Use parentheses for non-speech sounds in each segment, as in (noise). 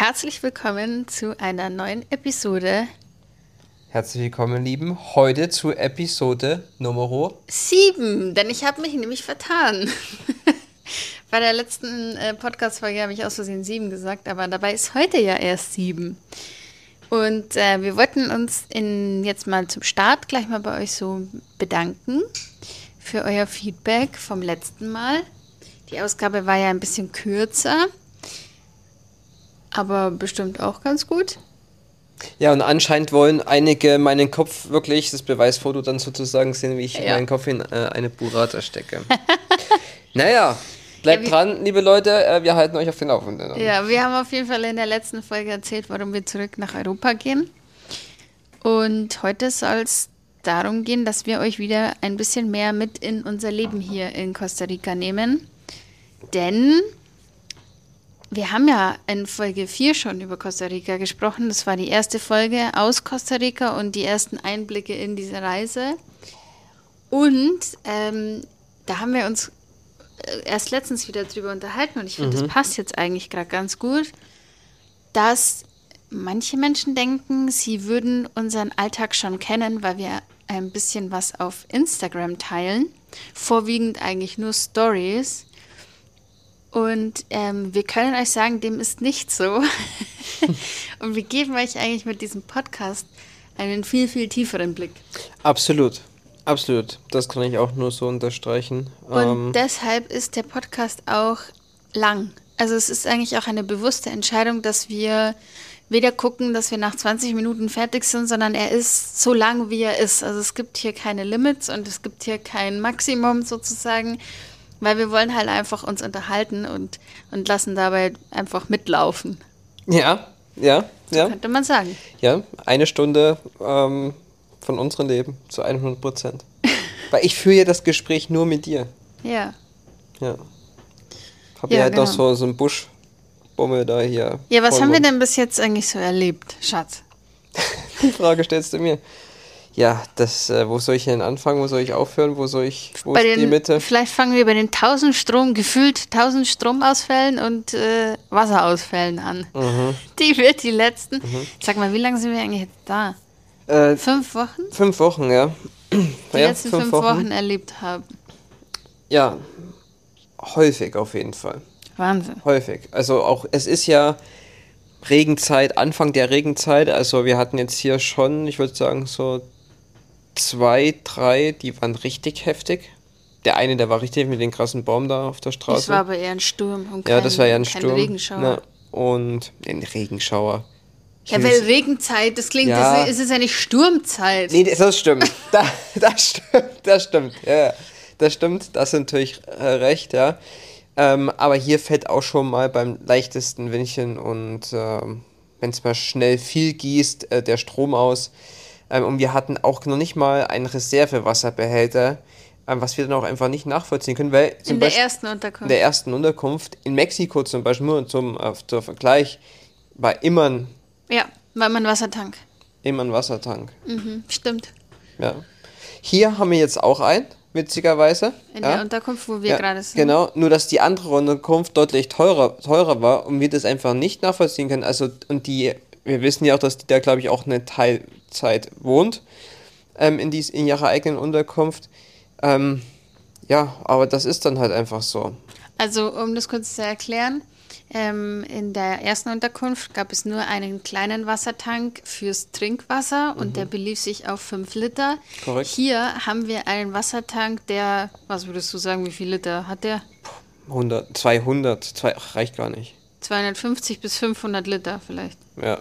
herzlich willkommen zu einer neuen Episode. Herzlich willkommen, Lieben. Heute zu Episode Nummer 7, denn ich habe mich nämlich vertan. (laughs) Bei der letzten äh, Podcast-Folge habe ich aus Versehen 7 gesagt, aber dabei ist heute ja erst 7. Und äh, wir wollten uns in, jetzt mal zum Start gleich mal bei euch so bedanken für euer Feedback vom letzten Mal. Die Ausgabe war ja ein bisschen kürzer, aber bestimmt auch ganz gut. Ja, und anscheinend wollen einige meinen Kopf wirklich, das Beweisfoto dann sozusagen sehen, wie ich ja. meinen Kopf in äh, eine Burrata stecke. (laughs) naja, bleibt ja, dran, liebe Leute, äh, wir halten euch auf den Laufenden. Ja, wir haben auf jeden Fall in der letzten Folge erzählt, warum wir zurück nach Europa gehen. Und heute soll es darum gehen, dass wir euch wieder ein bisschen mehr mit in unser Leben hier in Costa Rica nehmen. Denn wir haben ja in Folge 4 schon über Costa Rica gesprochen. Das war die erste Folge aus Costa Rica und die ersten Einblicke in diese Reise. Und ähm, da haben wir uns äh, erst letztens wieder drüber unterhalten und ich finde, mhm. das passt jetzt eigentlich gerade ganz gut, dass manche Menschen denken, sie würden unseren Alltag schon kennen, weil wir ein bisschen was auf Instagram teilen. Vorwiegend eigentlich nur Stories. Und ähm, wir können euch sagen, dem ist nicht so. (laughs) und wir geben euch eigentlich mit diesem Podcast einen viel, viel tieferen Blick. Absolut. Absolut. Das kann ich auch nur so unterstreichen. Und ähm, deshalb ist der Podcast auch lang. Also es ist eigentlich auch eine bewusste Entscheidung, dass wir weder gucken, dass wir nach 20 Minuten fertig sind, sondern er ist so lang, wie er ist. Also es gibt hier keine Limits und es gibt hier kein Maximum sozusagen, weil wir wollen halt einfach uns unterhalten und, und lassen dabei einfach mitlaufen. Ja, ja, so ja. Könnte man sagen. Ja, eine Stunde ähm, von unserem Leben zu 100 Prozent. (laughs) weil ich führe ja das Gespräch nur mit dir. Ja. Ja. Hab ja, ja halt genau. noch so, so einen Busch Bummel da hier. Ja, was haben wir denn bis jetzt eigentlich so erlebt, Schatz? (laughs) Die Frage stellst du mir. Ja, das, äh, wo soll ich denn anfangen? Wo soll ich aufhören? Wo soll ich, wo bei ist den, die Mitte? Vielleicht fangen wir bei den 1000 Strom, gefühlt 1000 Stromausfällen und äh, Wasserausfällen an. Mhm. (laughs) Die wird die letzten. Mhm. Sag mal, wie lange sind wir eigentlich da? Äh, fünf Wochen? Fünf Wochen, ja. Die ja, letzten fünf, fünf Wochen. Wochen erlebt haben. Ja, häufig auf jeden Fall. Wahnsinn. Häufig. Also auch, es ist ja Regenzeit, Anfang der Regenzeit. Also wir hatten jetzt hier schon, ich würde sagen, so zwei, drei, die waren richtig heftig. Der eine, der war richtig mit dem krassen Baum da auf der Straße. Das war aber eher ein Sturm. Und kein, ja, das war ja ein Sturm. Regenschauer. Na, und ein Regenschauer. Ja, weil Regenzeit, das klingt, ja. das ist ja nicht Sturmzeit. Nee, das stimmt. (laughs) da, das stimmt, das stimmt. Ja, das stimmt, das ist natürlich äh, recht, ja. Ähm, aber hier fällt auch schon mal beim leichtesten Windchen und ähm, wenn es mal schnell viel gießt, äh, der Strom aus. Ähm, und wir hatten auch noch nicht mal einen Reservewasserbehälter, ähm, was wir dann auch einfach nicht nachvollziehen können. Weil zum in der Beispiel, ersten Unterkunft. In der ersten Unterkunft. In Mexiko zum Beispiel, nur zum, äh, zum Vergleich, war immer ein. Ja, war immer ein Wassertank. Immer ein Wassertank. Mhm, stimmt. Ja. Hier haben wir jetzt auch einen witzigerweise. In ja. der Unterkunft, wo wir ja, gerade sind. Genau, nur dass die andere Unterkunft deutlich teurer, teurer war und wir das einfach nicht nachvollziehen können. Also, und die, wir wissen ja auch, dass die da, glaube ich, auch eine Teilzeit wohnt ähm, in, dies, in ihrer eigenen Unterkunft. Ähm, ja, aber das ist dann halt einfach so. Also, um das kurz zu erklären, ähm, in der ersten Unterkunft gab es nur einen kleinen Wassertank fürs Trinkwasser und mhm. der belief sich auf 5 Liter. Korrekt. Hier haben wir einen Wassertank, der, was würdest du sagen, wie viele Liter hat der? 100, 200, zwei, ach, reicht gar nicht. 250 bis 500 Liter vielleicht. Ja.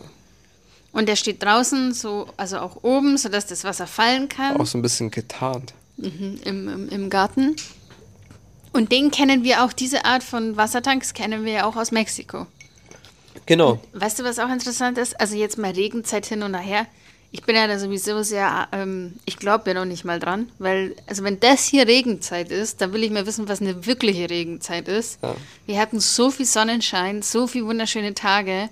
Und der steht draußen, so, also auch oben, sodass das Wasser fallen kann. Auch so ein bisschen getarnt. Mhm, im, im, Im Garten. Und den kennen wir auch, diese Art von Wassertanks kennen wir ja auch aus Mexiko. Genau. Und weißt du, was auch interessant ist? Also jetzt mal Regenzeit hin und her. Ich bin ja da sowieso sehr, ähm, ich glaube ja noch nicht mal dran, weil, also wenn das hier Regenzeit ist, dann will ich mal wissen, was eine wirkliche Regenzeit ist. Ja. Wir hatten so viel Sonnenschein, so viele wunderschöne Tage.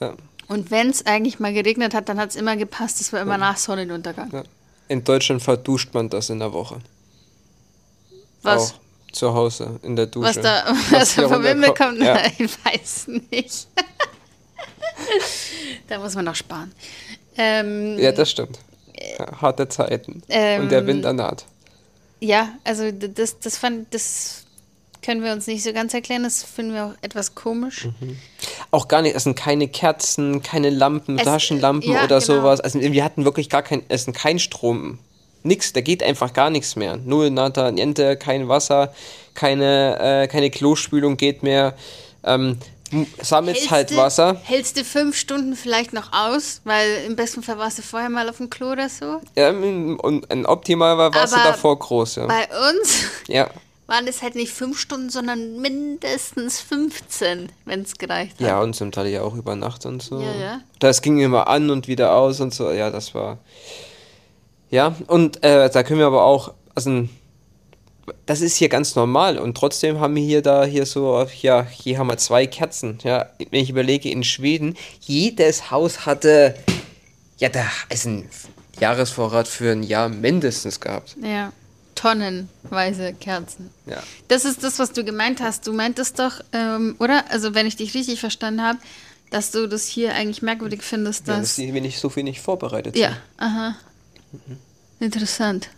Ja. Und wenn es eigentlich mal geregnet hat, dann hat es immer gepasst, es war immer ja. nach Sonnenuntergang. Ja. In Deutschland verduscht man das in der Woche. Was? Auch zu Hause in der Dusche. Was da, was da vom Himmel kommt, ja. (laughs) ich weiß nicht. (laughs) Da muss man noch sparen. Ähm, Ja, das stimmt. Harte Zeiten. Und der Ähm, Winter naht. ja, also das, das fand, das können wir uns nicht so ganz erklären. Das finden wir auch etwas komisch. Auch gar nicht, es sind keine Kerzen, keine Lampen, Es- Taschenlampen ja, oder genau. sowas. Also wir hatten wirklich gar kein, es sind kein Strom. Nix, da geht einfach gar nichts mehr. Null, nada, niente, kein Wasser, keine, äh, keine Klospülung geht mehr. Ähm, sammelst halt Wasser. Hältst du fünf Stunden vielleicht noch aus, weil im besten Fall warst du vorher mal auf dem Klo oder so. Ähm, und ein optimal war warst du davor groß, ja. Bei uns Ja. Waren es halt nicht fünf Stunden, sondern mindestens 15, wenn es gereicht hat. Ja, und zum Teil ja auch über Nacht und so. Ja, ja. Das ging immer an und wieder aus und so. Ja, das war. Ja, und äh, da können wir aber auch. Also, das ist hier ganz normal und trotzdem haben wir hier da hier so, ja, hier haben wir zwei Kerzen. Ja, wenn ich überlege, in Schweden, jedes Haus hatte, ja, da ist ein Jahresvorrat für ein Jahr mindestens gehabt. Ja, tonnenweise Kerzen. Ja. Das ist das, was du gemeint hast. Du meintest doch, ähm, oder? Also, wenn ich dich richtig verstanden habe, dass du das hier eigentlich merkwürdig findest, Ja, dass. dass wir nicht so wenig vorbereitet Ja, sind. aha. Interessant.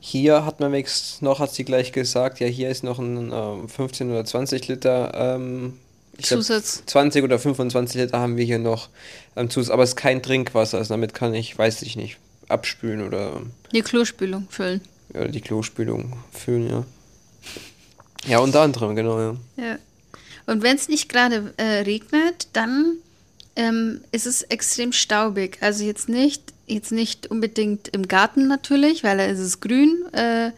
Hier hat man wenigstens noch, hat sie gleich gesagt, ja, hier ist noch ein ähm, 15 oder 20 Liter ähm, ich glaub, Zusatz. 20 oder 25 Liter haben wir hier noch ähm, Zusatz, aber es ist kein Trinkwasser, also damit kann ich, weiß ich nicht, abspülen oder, Die Klospülung füllen. oder die Klospülung füllen, ja. Ja, unter anderem, genau, ja. Ja. Und wenn es nicht gerade äh, regnet, dann ähm, ist es extrem staubig. Also jetzt nicht, jetzt nicht unbedingt im Garten natürlich, weil da ist es grün, äh,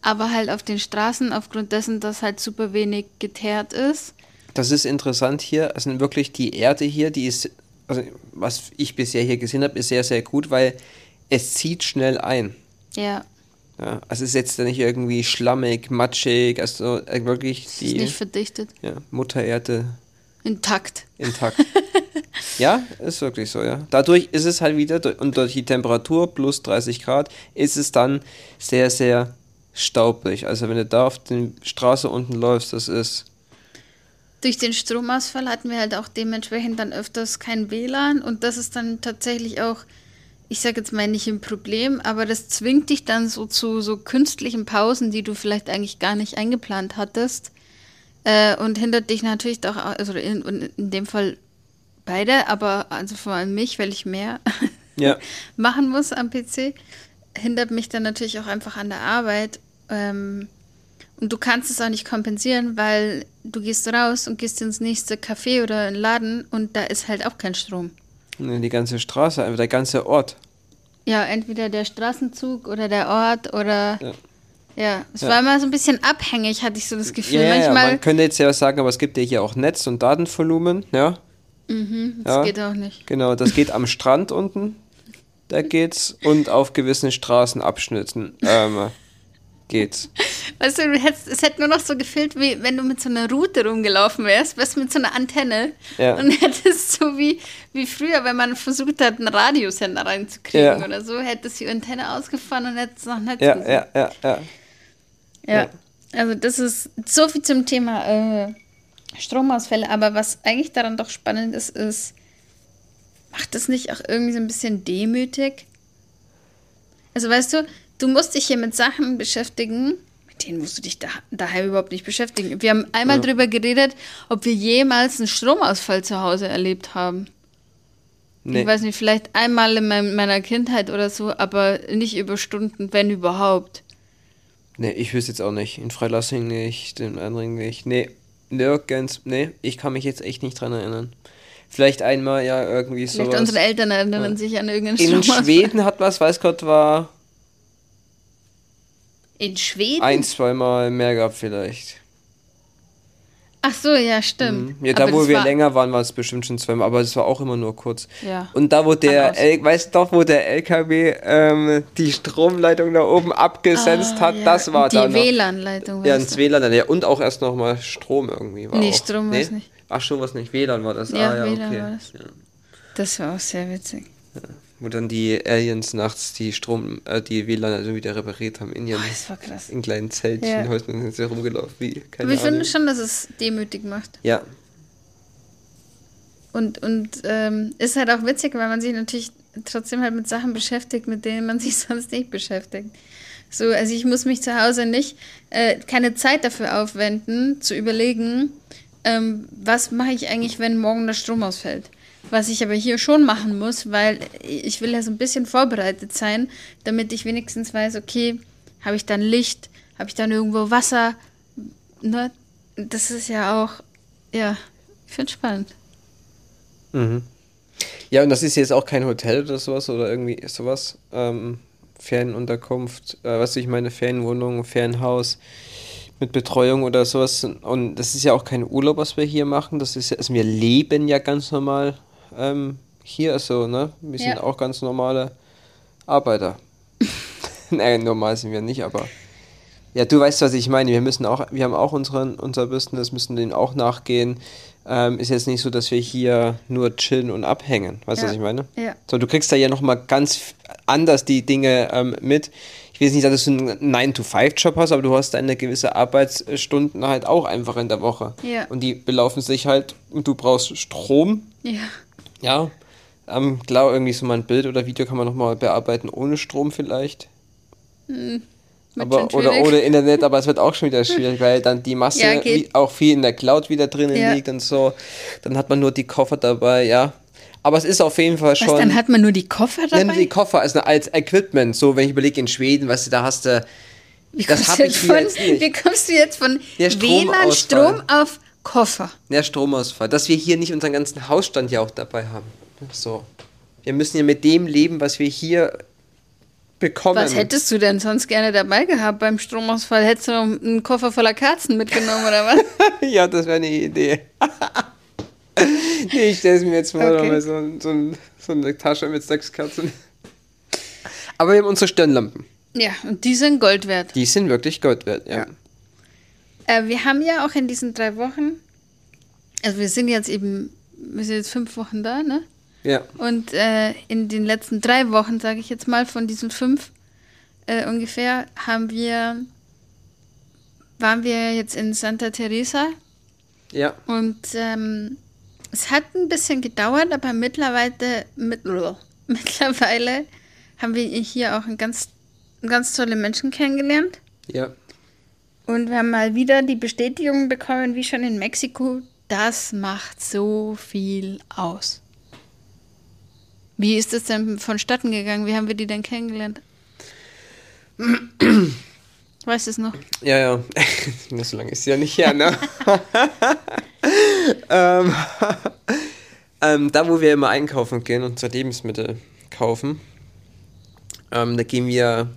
aber halt auf den Straßen aufgrund dessen, dass halt super wenig geteert ist. Das ist interessant hier. Also wirklich die Erde hier, die ist, also was ich bisher hier gesehen habe, ist sehr, sehr gut, weil es zieht schnell ein. Ja, Ja, also es ist jetzt nicht irgendwie schlammig, matschig, also wirklich es ist die nicht verdichtet. ja, Mutter Erde Intakt. intakt. (laughs) ja, ist wirklich so, ja. Dadurch ist es halt wieder, und durch die Temperatur plus 30 Grad, ist es dann sehr, sehr staubig. Also wenn du da auf der Straße unten läufst, das ist, Durch den Stromausfall hatten wir halt auch dementsprechend dann öfters kein WLAN und das ist dann tatsächlich auch, ich sage jetzt mal nicht ein Problem, aber das zwingt dich dann so zu so künstlichen Pausen, die du vielleicht eigentlich gar nicht eingeplant hattest äh, und hindert dich natürlich doch, also in, in, in dem Fall beide, aber also vor allem mich, weil ich mehr ja, (laughs) machen muss am PC, hindert mich dann natürlich auch einfach an der Arbeit. Ähm, und du kannst es auch nicht kompensieren, weil du gehst raus und gehst ins nächste Café oder in den Laden und da ist halt auch kein Strom. Die ganze Straße, einfach der ganze Ort. Ja, entweder der Straßenzug oder der Ort oder. Ja. Ja, es Ja. war immer so ein bisschen abhängig, hatte ich so das Gefühl. Ja, ja, ja, Manchmal. man könnte jetzt ja sagen, aber es gibt ja hier auch Netz- und Datenvolumen, ja. mhm, das ja. geht auch nicht. Genau, das geht am Strand unten, da geht's, und auf gewissen Straßenabschnitten ähm, geht's. (laughs) Weißt du, es hätte nur noch so gefehlt, wie wenn du mit so einer Route rumgelaufen wärst, wärst mit so einer Antenne Ja. und (laughs) hättest so wie, wie früher, wenn man versucht hat, einen Radiosender reinzukriegen Ja. oder so, hättest die Antenne ausgefahren und hättest noch Netz Ja, ja, ja, ja. Ja, also das ist so viel zum Thema äh, Stromausfälle. Aber was eigentlich daran doch spannend ist, ist, macht das nicht auch irgendwie so ein bisschen demütig? Also weißt du, du musst dich hier mit Sachen beschäftigen, mit denen musst du dich da, daheim überhaupt nicht beschäftigen. Wir haben einmal Ja. drüber geredet, ob wir jemals einen Stromausfall zu Hause erlebt haben. Nee. Ich weiß nicht, vielleicht einmal in mein, meiner Kindheit oder so, aber nicht über Stunden, wenn überhaupt. Nee, ich wüsste jetzt auch nicht. In Freilassing nicht, in anderen nicht. Nee, nirgends. Nee, ich kann mich jetzt echt nicht dran erinnern. Vielleicht einmal, ja, irgendwie so. Vielleicht unsere Eltern erinnern sich an irgendeinen In Stromausfall. Schweden hat was, weiß Gott, war In Schweden? ein, zweimal mehr gehabt vielleicht. Ach so, ja, stimmt. Ja, da Aber wo wir war- länger waren, war es bestimmt schon zweimal, aber es war auch immer nur kurz. Ja. Und da, wo der. L weißt du doch, wo der LKW ähm, die Stromleitung da oben abgesenzt Ah, hat, ja. das war Die da noch. WLAN-Leitung. Ja, ins. WLAN, dann, ja, und auch erst nochmal Strom irgendwie war Nee, auch. Strom war's nicht. Ach, schon was nicht, WLAN war das. Ja, ah, ja, WLAN okay. war das. Ja. Das war auch sehr witzig. Wo dann die Aliens nachts die Strom, äh, die WLAN also wieder repariert haben in ihren Oh, das war krass. in kleinen Zeltchen, Ja. Häusern sind sie rumgelaufen, wie, keine Aber ich Ahnung. finde schon, dass es demütig macht. Ja. und, und ähm, ist halt auch witzig, weil man sich natürlich trotzdem halt mit Sachen beschäftigt, mit denen man (laughs) sich sonst nicht beschäftigt. So, also ich muss mich zu Hause nicht, äh, keine Zeit dafür aufwenden, zu überlegen, ähm, was mache ich eigentlich, wenn morgen der Strom ausfällt. Was ich aber hier schon machen muss, weil ich will ja so ein bisschen vorbereitet sein, damit ich wenigstens weiß, okay, habe ich dann Licht, habe ich dann irgendwo Wasser, ne? Das ist ja auch, ja, ich finde spannend. Mhm. Ja, und das ist jetzt auch kein Hotel oder sowas oder irgendwie sowas. Ähm, Ferienunterkunft, äh, was ich meine, Ferienwohnung, Ferienhaus mit Betreuung oder sowas. Und das ist ja auch kein Urlaub, was wir hier machen. Das ist ja, also wir leben ja ganz normal ähm, hier, also, ne? Wir sind Ja. auch ganz normale Arbeiter. (laughs) Nein, normal sind wir nicht, aber. Ja, du weißt, was ich meine. Wir müssen auch, wir haben auch unseren, unser Business, müssen dem auch nachgehen. Ähm, ist jetzt nicht so, dass wir hier nur chillen und abhängen. Weißt du, Ja. was ich meine? Ja. So, du kriegst da ja nochmal ganz anders die Dinge ähm, mit. Ich will jetzt nicht sagen, dass du einen 9-to-5-Job hast, aber du hast deine gewisse Arbeitsstunden halt auch einfach in der Woche. Ja. Und die belaufen sich halt, und du brauchst Strom, Ja. Ja. Ähm, klar, irgendwie so mal ein Bild oder Video kann man nochmal bearbeiten ohne Strom vielleicht. Wird Aber, oder ohne (laughs) Internet, aber es wird auch schon wieder schwierig, weil dann die Masse Ja, auch viel in der Cloud wieder drinnen Ja. liegt und so. Dann hat man nur die Koffer dabei, ja. Aber es ist auf jeden Fall Was, schon. dann hat man nur die Koffer dabei? Nur die Koffer also als Equipment. So, wenn ich überlege in Schweden, weißt du, da hast du. Wie das kommst hab du jetzt von. Wie kommst du jetzt von WLAN. Strom auf Koffer? Ja, Stromausfall. Dass wir hier nicht unseren ganzen Hausstand ja auch dabei haben. So. Wir müssen ja mit dem leben, was wir hier bekommen. Was hättest du denn sonst gerne dabei gehabt beim Stromausfall? Hättest du noch einen Koffer voller Kerzen mitgenommen oder was? (laughs) ja, das wäre eine Idee. (laughs) nee, ich stelle es mir jetzt mal Okay. mal so, so, so eine Tasche mit sechs Kerzen. Aber wir haben unsere Stirnlampen. ja, und die sind Gold wert. Die sind wirklich Gold wert, ja. Ja. Äh, wir haben ja auch in diesen drei Wochen, also wir sind jetzt eben, wir sind jetzt fünf Wochen da, ne? Ja. Und äh, in den letzten drei Wochen, sage ich jetzt mal, von diesen fünf äh, ungefähr, haben wir, waren wir jetzt in Santa Teresa Ja. und ähm, es hat ein bisschen gedauert, aber mittlerweile, mit, (laughs) mittlerweile haben wir hier auch ein ganz, ganz tolle Menschen kennengelernt. Ja. Und wir haben mal wieder die Bestätigung bekommen, wie schon in Mexiko, das macht so viel aus. Wie ist es denn vonstatten gegangen? Wie haben wir die denn kennengelernt? (clears throat) Weißt du es noch? Ja, ja. (laughs) So lange ist sie ja nicht her, ne? (laughs) ähm, (laughs) ähm, da, wo wir immer einkaufen gehen, unsere Lebensmittel kaufen, ähm, da gehen wir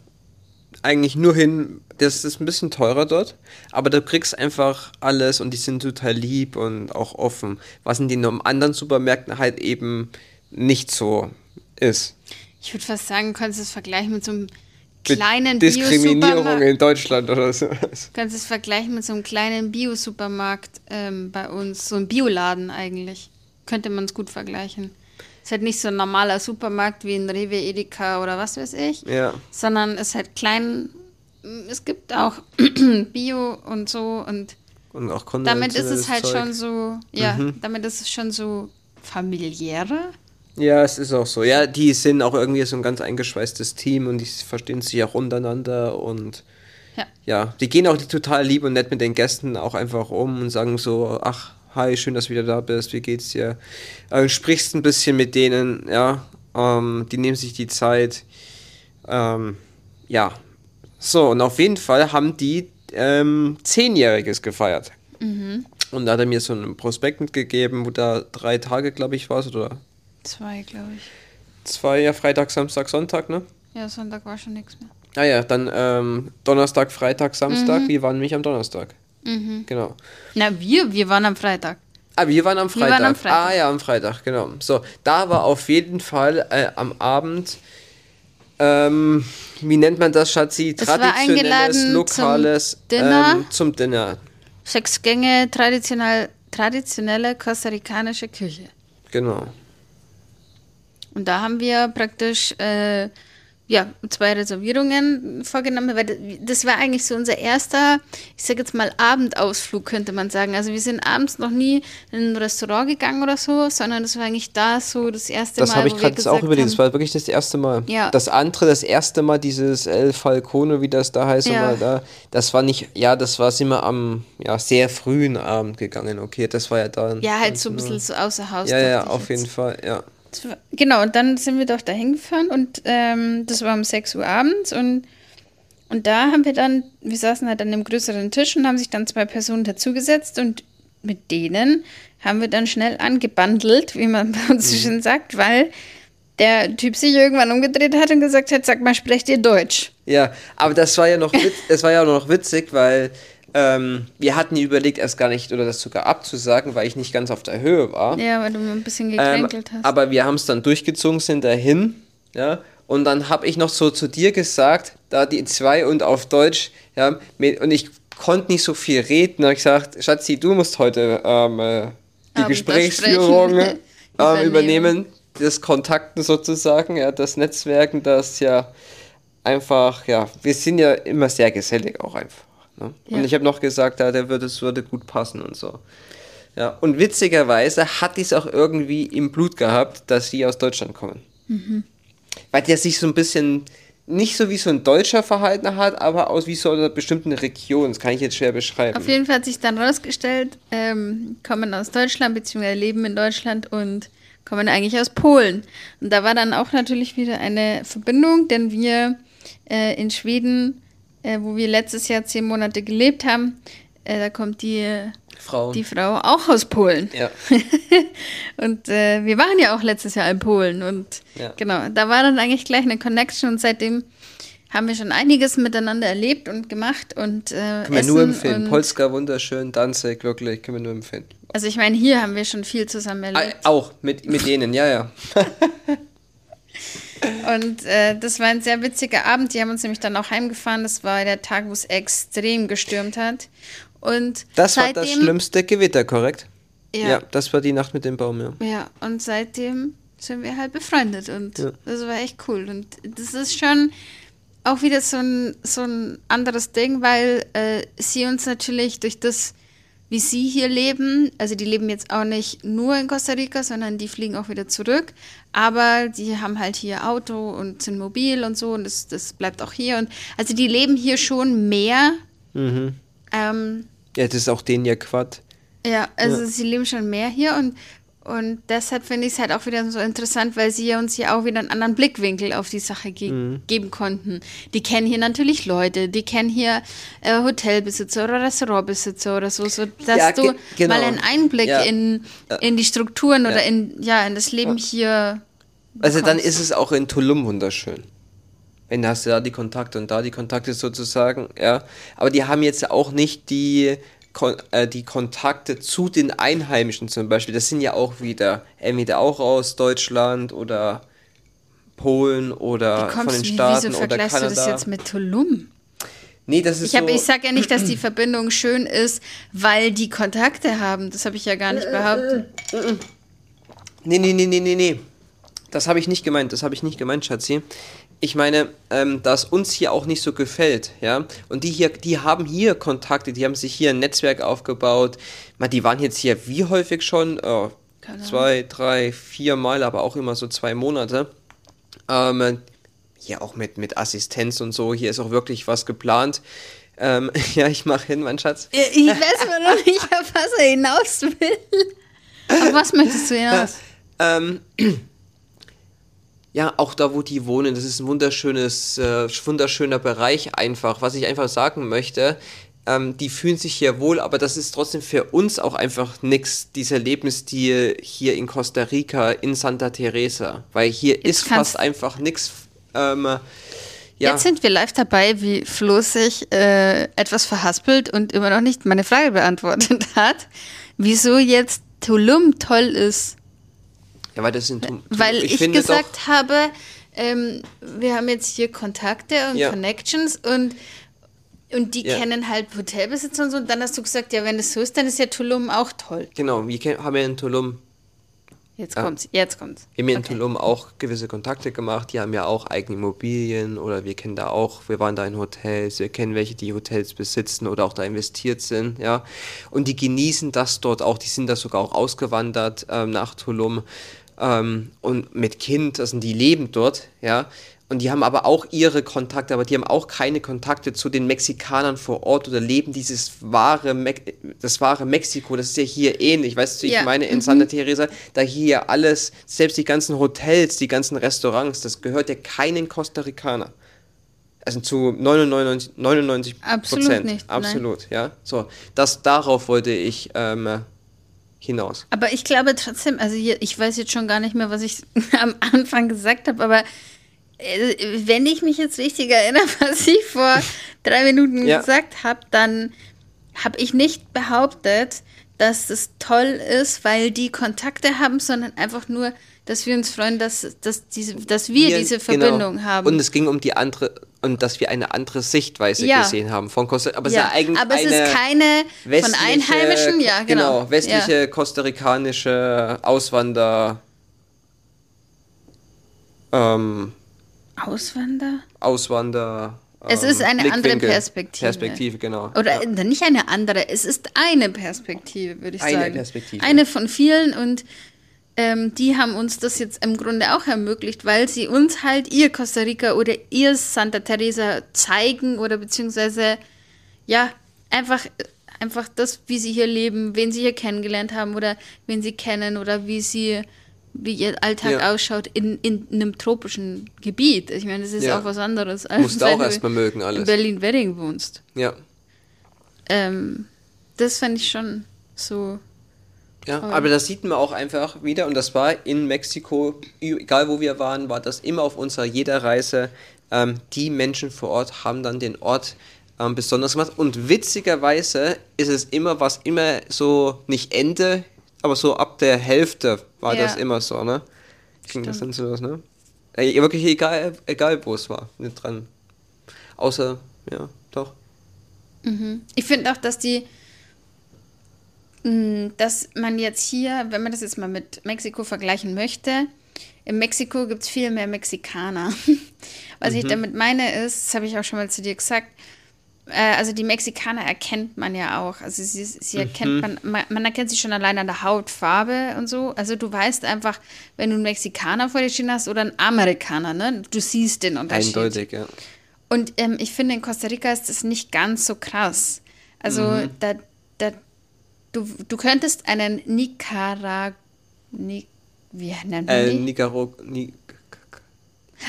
eigentlich nur hin. Das ist ein bisschen teurer dort, aber du kriegst einfach alles und die sind total lieb und auch offen, was in den anderen Supermärkten halt eben nicht so ist. Ich würde fast sagen, du kannst es vergleichen mit so einem kleinen Diskriminierung in Deutschland oder so. Du kannst es vergleichen mit so einem kleinen Bio-Supermarkt ähm, bei uns, so ein Bioladen eigentlich. Könnte man es gut vergleichen. Ist halt nicht so ein normaler Supermarkt wie ein Rewe, Edeka oder was weiß ich, Ja. sondern ist halt klein. Es gibt auch (clears throat) Bio und so und Und auch damit ist es halt Zeug. schon so, ja, Mhm. damit ist es schon so familiärer. Ja, es ist auch so. Ja, die sind auch irgendwie so ein ganz eingeschweißtes Team und die verstehen sich auch untereinander und Ja. ja, die gehen auch total lieb und nett mit den Gästen auch einfach um und sagen so, ach, hi, schön, dass du wieder da bist, wie geht's dir? Äh, sprichst ein bisschen mit denen, ja, ähm, die nehmen sich die Zeit. Ähm, ja, so, und auf jeden Fall haben die ähm, Zehnjähriges gefeiert. Und da hat er mir so einen Prospekt mitgegeben, wo da drei Tage, glaube ich, war oder Zwei, glaube ich. zwei, ja, Freitag, Samstag, Sonntag, ne? Ja, Sonntag war schon nichts mehr. Ah ja, dann ähm, Donnerstag, Freitag, Samstag. Wir waren nämlich am Donnerstag. Mhm. Genau. Na, wir, wir waren am Freitag. Ah, wir waren am Wir Freitag. waren am Freitag. Ah ja, am Freitag, genau. So, da war auf jeden Fall äh, am Abend, ähm, wie nennt man das, Schatzi? Traditionelles, eingeladen zum lokales Dinner. Ähm, zum Dinner. Sechs Gänge, traditionell, traditionelle kostarikanische Küche. Genau. Und da haben wir praktisch äh, ja, zwei Reservierungen vorgenommen, weil das war eigentlich so unser erster, ich sage jetzt mal Abendausflug, könnte man sagen. Also wir sind abends noch nie in ein Restaurant gegangen oder so, sondern das war eigentlich da so das erste das Mal. Das habe ich gerade auch überlegt, das war wirklich das erste Mal. Ja. Das andere, das erste Mal, dieses El Falcone, wie das da heißt, Ja. da, das war nicht, ja, das war, wir am ja, sehr frühen Abend gegangen, okay, das war ja dann. Ja, halt so ein bisschen so außer Haus. Ja, ja, auf jetzt. jeden Fall, ja. Genau, und dann sind wir doch da hingefahren und ähm, das war um 6 Uhr abends und, und da haben wir dann, wir saßen halt an einem größeren Tisch und haben sich dann zwei Personen dazugesetzt und mit denen haben wir dann schnell angebandelt, wie man (laughs) bei uns so schön sagt, weil der Typ sich irgendwann umgedreht hat und gesagt hat, sag mal, sprecht ihr Deutsch? Ja, aber das war ja noch, witz, das war ja noch witzig, weil ähm, wir hatten überlegt, erst gar nicht oder das sogar abzusagen, weil ich nicht ganz auf der Höhe war. Ja, weil du mir ein bisschen Ähm, gekränkelt hast. aber wir haben es dann durchgezogen, sind dahin, ja. Und dann habe ich noch so zu dir gesagt, da die zwei und auf Deutsch, ja, mit, und ich konnte nicht so viel reden. Da habe ich gesagt, Schatzi, du musst heute ähm, äh, die das Gesprächsführung ähm, (laughs) Übernehmen. übernehmen, das Kontakten sozusagen, ja, das Netzwerken, das ja einfach, ja, wir sind ja immer sehr gesellig auch einfach. Ne? Ja. Und ich habe noch gesagt, ja, der würde, es würde gut passen und so. Ja, und witzigerweise hat dies auch irgendwie im Blut gehabt, dass die aus Deutschland kommen. Weil der sich so ein bisschen nicht so wie so ein Deutscher verhalten hat, aber aus wie so einer bestimmten Region. Das kann ich jetzt schwer beschreiben. Auf jeden Fall hat sich dann rausgestellt, ähm, kommen aus Deutschland bzw. leben in Deutschland und kommen eigentlich aus Polen. Und da war dann auch natürlich wieder eine Verbindung, denn wir äh, in Schweden, äh, wo wir letztes Jahr zehn Monate gelebt haben, äh, da kommt die, Frau. die Frau auch aus Polen. ja. (laughs) Und äh, wir waren ja auch letztes Jahr in Polen und Ja. genau, da war dann eigentlich gleich eine Connection und seitdem haben wir schon einiges miteinander erlebt und gemacht und äh, Können wir Essen nur empfehlen. Polska wunderschön, Danzig wirklich, können wir nur empfehlen. Also ich meine, hier haben wir schon viel zusammen Ah, erlebt. auch mit, mit denen, ja, ja. (laughs) Und äh, das war ein sehr witziger Abend. Die haben uns nämlich dann auch heimgefahren. Das war der Tag, wo es extrem gestürmt hat. Und Das war das schlimmste Gewitter, korrekt? Ja, das war die Nacht mit dem Baum, ja. ja, und seitdem sind wir halt befreundet. Und Ja. das war echt cool. Und das ist schon auch wieder so ein, so ein anderes Ding, weil äh, sie uns natürlich durch das, wie sie hier leben, also die leben jetzt auch nicht nur in Costa Rica, sondern die fliegen auch wieder zurück, aber die haben halt hier Auto und sind mobil und so und das, das bleibt auch hier. Und also die leben hier schon mehr. Mhm. Ähm, Ja, das ist auch den ja Quad. ja, also Ja. sie leben schon mehr hier und, und deshalb finde ich es halt auch wieder so interessant, weil sie uns hier auch wieder einen anderen Blickwinkel auf die Sache ge Mhm. geben konnten. Die kennen hier natürlich Leute, die kennen hier äh, Hotelbesitzer oder Restaurantbesitzer oder so, so dass Ja, du ge- genau. mal einen Einblick Ja. in, in die Strukturen Ja. oder in, ja, in das Leben hier Also dann bekommst. ist es auch in Tulum wunderschön. Wenn du hast ja da die Kontakte und da die Kontakte sozusagen, ja. Aber die haben jetzt auch nicht die, Kon äh, die Kontakte zu den Einheimischen zum Beispiel. Das sind ja auch wieder, entweder auch aus Deutschland oder Polen oder von den Staaten wieso oder vergleichst du Kanada. das jetzt mit Tulum? nee, das ist Ich, hab- so, ich sage ja nicht, dass die (clears throat) Verbindung schön ist, weil die Kontakte haben. Das habe ich ja gar nicht behauptet. Nee, nee, nee, nee, nee, nee. Das habe ich nicht gemeint, das habe ich nicht gemeint, Schatzi. Ich meine, ähm, dass uns hier auch nicht so gefällt, ja. Und die hier, die haben hier Kontakte, die haben sich hier ein Netzwerk aufgebaut. Man, die waren jetzt hier wie häufig schon? Oh, zwei, drei, vier Mal, aber auch immer so zwei Monate. Ähm, hier auch mit, mit Assistenz und so. Hier ist auch wirklich was geplant. Ähm, (laughs) ja, ich mache hin, mein Schatz. Ich weiß mal noch nicht, auf was er hinaus will. Auf was möchtest du hinaus? (laughs) Ähm, ja, auch da, wo die wohnen, das ist ein wunderschönes, äh, wunderschöner Bereich einfach. Was ich einfach sagen möchte, ähm, die fühlen sich hier wohl, aber das ist trotzdem für uns auch einfach nix, dieser Lebensstil hier in Costa Rica, in Santa Teresa. Weil hier Jetzt ist fast einfach nix. Ähm, ja, Jetzt sind wir live dabei, wie Flo sich äh, etwas verhaspelt und immer noch nicht meine Frage beantwortet (laughs) hat. Wieso jetzt Tulum toll ist? Ja, weil das sind. Weil ich, finde gesagt habe, ähm, wir haben jetzt hier Kontakte und Ja. Connections und, und die Ja. kennen halt Hotelbesitzer und so. Und dann hast du gesagt, ja, wenn das so ist, dann ist ja Tulum auch toll. Genau, wir haben ja in Tulum Jetzt kommt's, jetzt kommt's. Wir haben hier in Tulum auch gewisse Kontakte gemacht, die haben ja auch eigene Immobilien oder wir kennen da auch, wir waren da in Hotels, wir kennen welche, die Hotels besitzen oder auch da investiert sind, ja. Und die genießen das dort auch, die sind da sogar auch ausgewandert ähm, nach Tulum ähm, und mit Kind, also die leben dort, ja. Und die haben aber auch ihre Kontakte, aber die haben auch keine Kontakte zu den Mexikanern vor Ort oder leben dieses wahre, Me das wahre Mexiko. Das ist ja hier ähnlich. Weißt du, ich ja. meine, in mhm. Santa Teresa, da hier alles, selbst die ganzen Hotels, die ganzen Restaurants, das gehört ja keinen Costa Ricaner. Also zu 99, 99 Absolut Prozent. Nicht, Absolut, nein. ja. So, das, darauf wollte ich ähm, hinaus. Aber ich glaube trotzdem, also hier, ich weiß jetzt schon gar nicht mehr, was ich (laughs) am Anfang gesagt habe, aber äh, wenn ich mich jetzt richtig erinnere, (laughs) was ich vor drei Minuten ja. gesagt habe, dann habe ich nicht behauptet, dass es toll ist, weil die Kontakte haben, sondern einfach nur, dass wir uns freuen, dass, dass, diese, dass wir, wir diese genau. Verbindung genau. haben. Und es ging um die andere, und dass wir eine andere Sichtweise ja. gesehen haben von Costa Aber, ja. es, aber es ist keine von Einheimischen, ja, genau. genau westliche ja. kostarikanische Auswander. Ähm, Auswander? Auswander. Es ist ähm, eine andere Perspektive. Perspektive, genau. Oder ja. nicht eine andere, es ist eine Perspektive, würde ich eine sagen. Eine Perspektive. Eine von vielen und ähm, die haben uns das jetzt im Grunde auch ermöglicht, weil sie uns halt ihr Costa Rica oder ihr Santa Teresa zeigen oder beziehungsweise, ja, einfach, einfach das, wie sie hier leben, wen sie hier kennengelernt haben oder wen sie kennen oder wie sie wie ihr Alltag ja. ausschaut in, in einem tropischen Gebiet. Ich meine, das ist ja. auch was anderes, als Musst wenn auch erstmal mögen alles. in Berlin-Wedding wohnst. Ja. Ähm, das fand ich schon so. Ja, toll. aber das sieht man auch einfach wieder und das war in Mexiko, egal wo wir waren, war das immer auf unserer jeder Reise. Ähm, die Menschen vor Ort haben dann den Ort ähm, besonders gemacht und witzigerweise ist es immer was immer so nicht Ende aber so ab der Hälfte war ja. das immer so, ne? Ging das dann so, ne? Ey, wirklich egal, egal wo es war, nicht dran. Außer, ja, doch. Mhm. Ich finde auch, dass die, dass man jetzt hier, wenn man das jetzt mal mit Mexiko vergleichen möchte, in Mexiko gibt es viel mehr Mexikaner. (laughs) Was mhm. ich damit meine ist, das habe ich auch schon mal zu dir gesagt, äh, also die Mexikaner erkennt man ja auch. Also sie, sie erkennt mhm. man, man, man, erkennt sie schon allein an der Hautfarbe und so. Also du weißt einfach, wenn du einen Mexikaner vor dir stehen hast oder einen Amerikaner, ne? Du siehst den Unterschied. Eindeutig, ja. Und ähm, ich finde, in Costa Rica ist das nicht ganz so krass. Also mhm. da, da, du, du könntest einen Nicarag... Ni, wie nennt man äh, die? Nicaro, Ni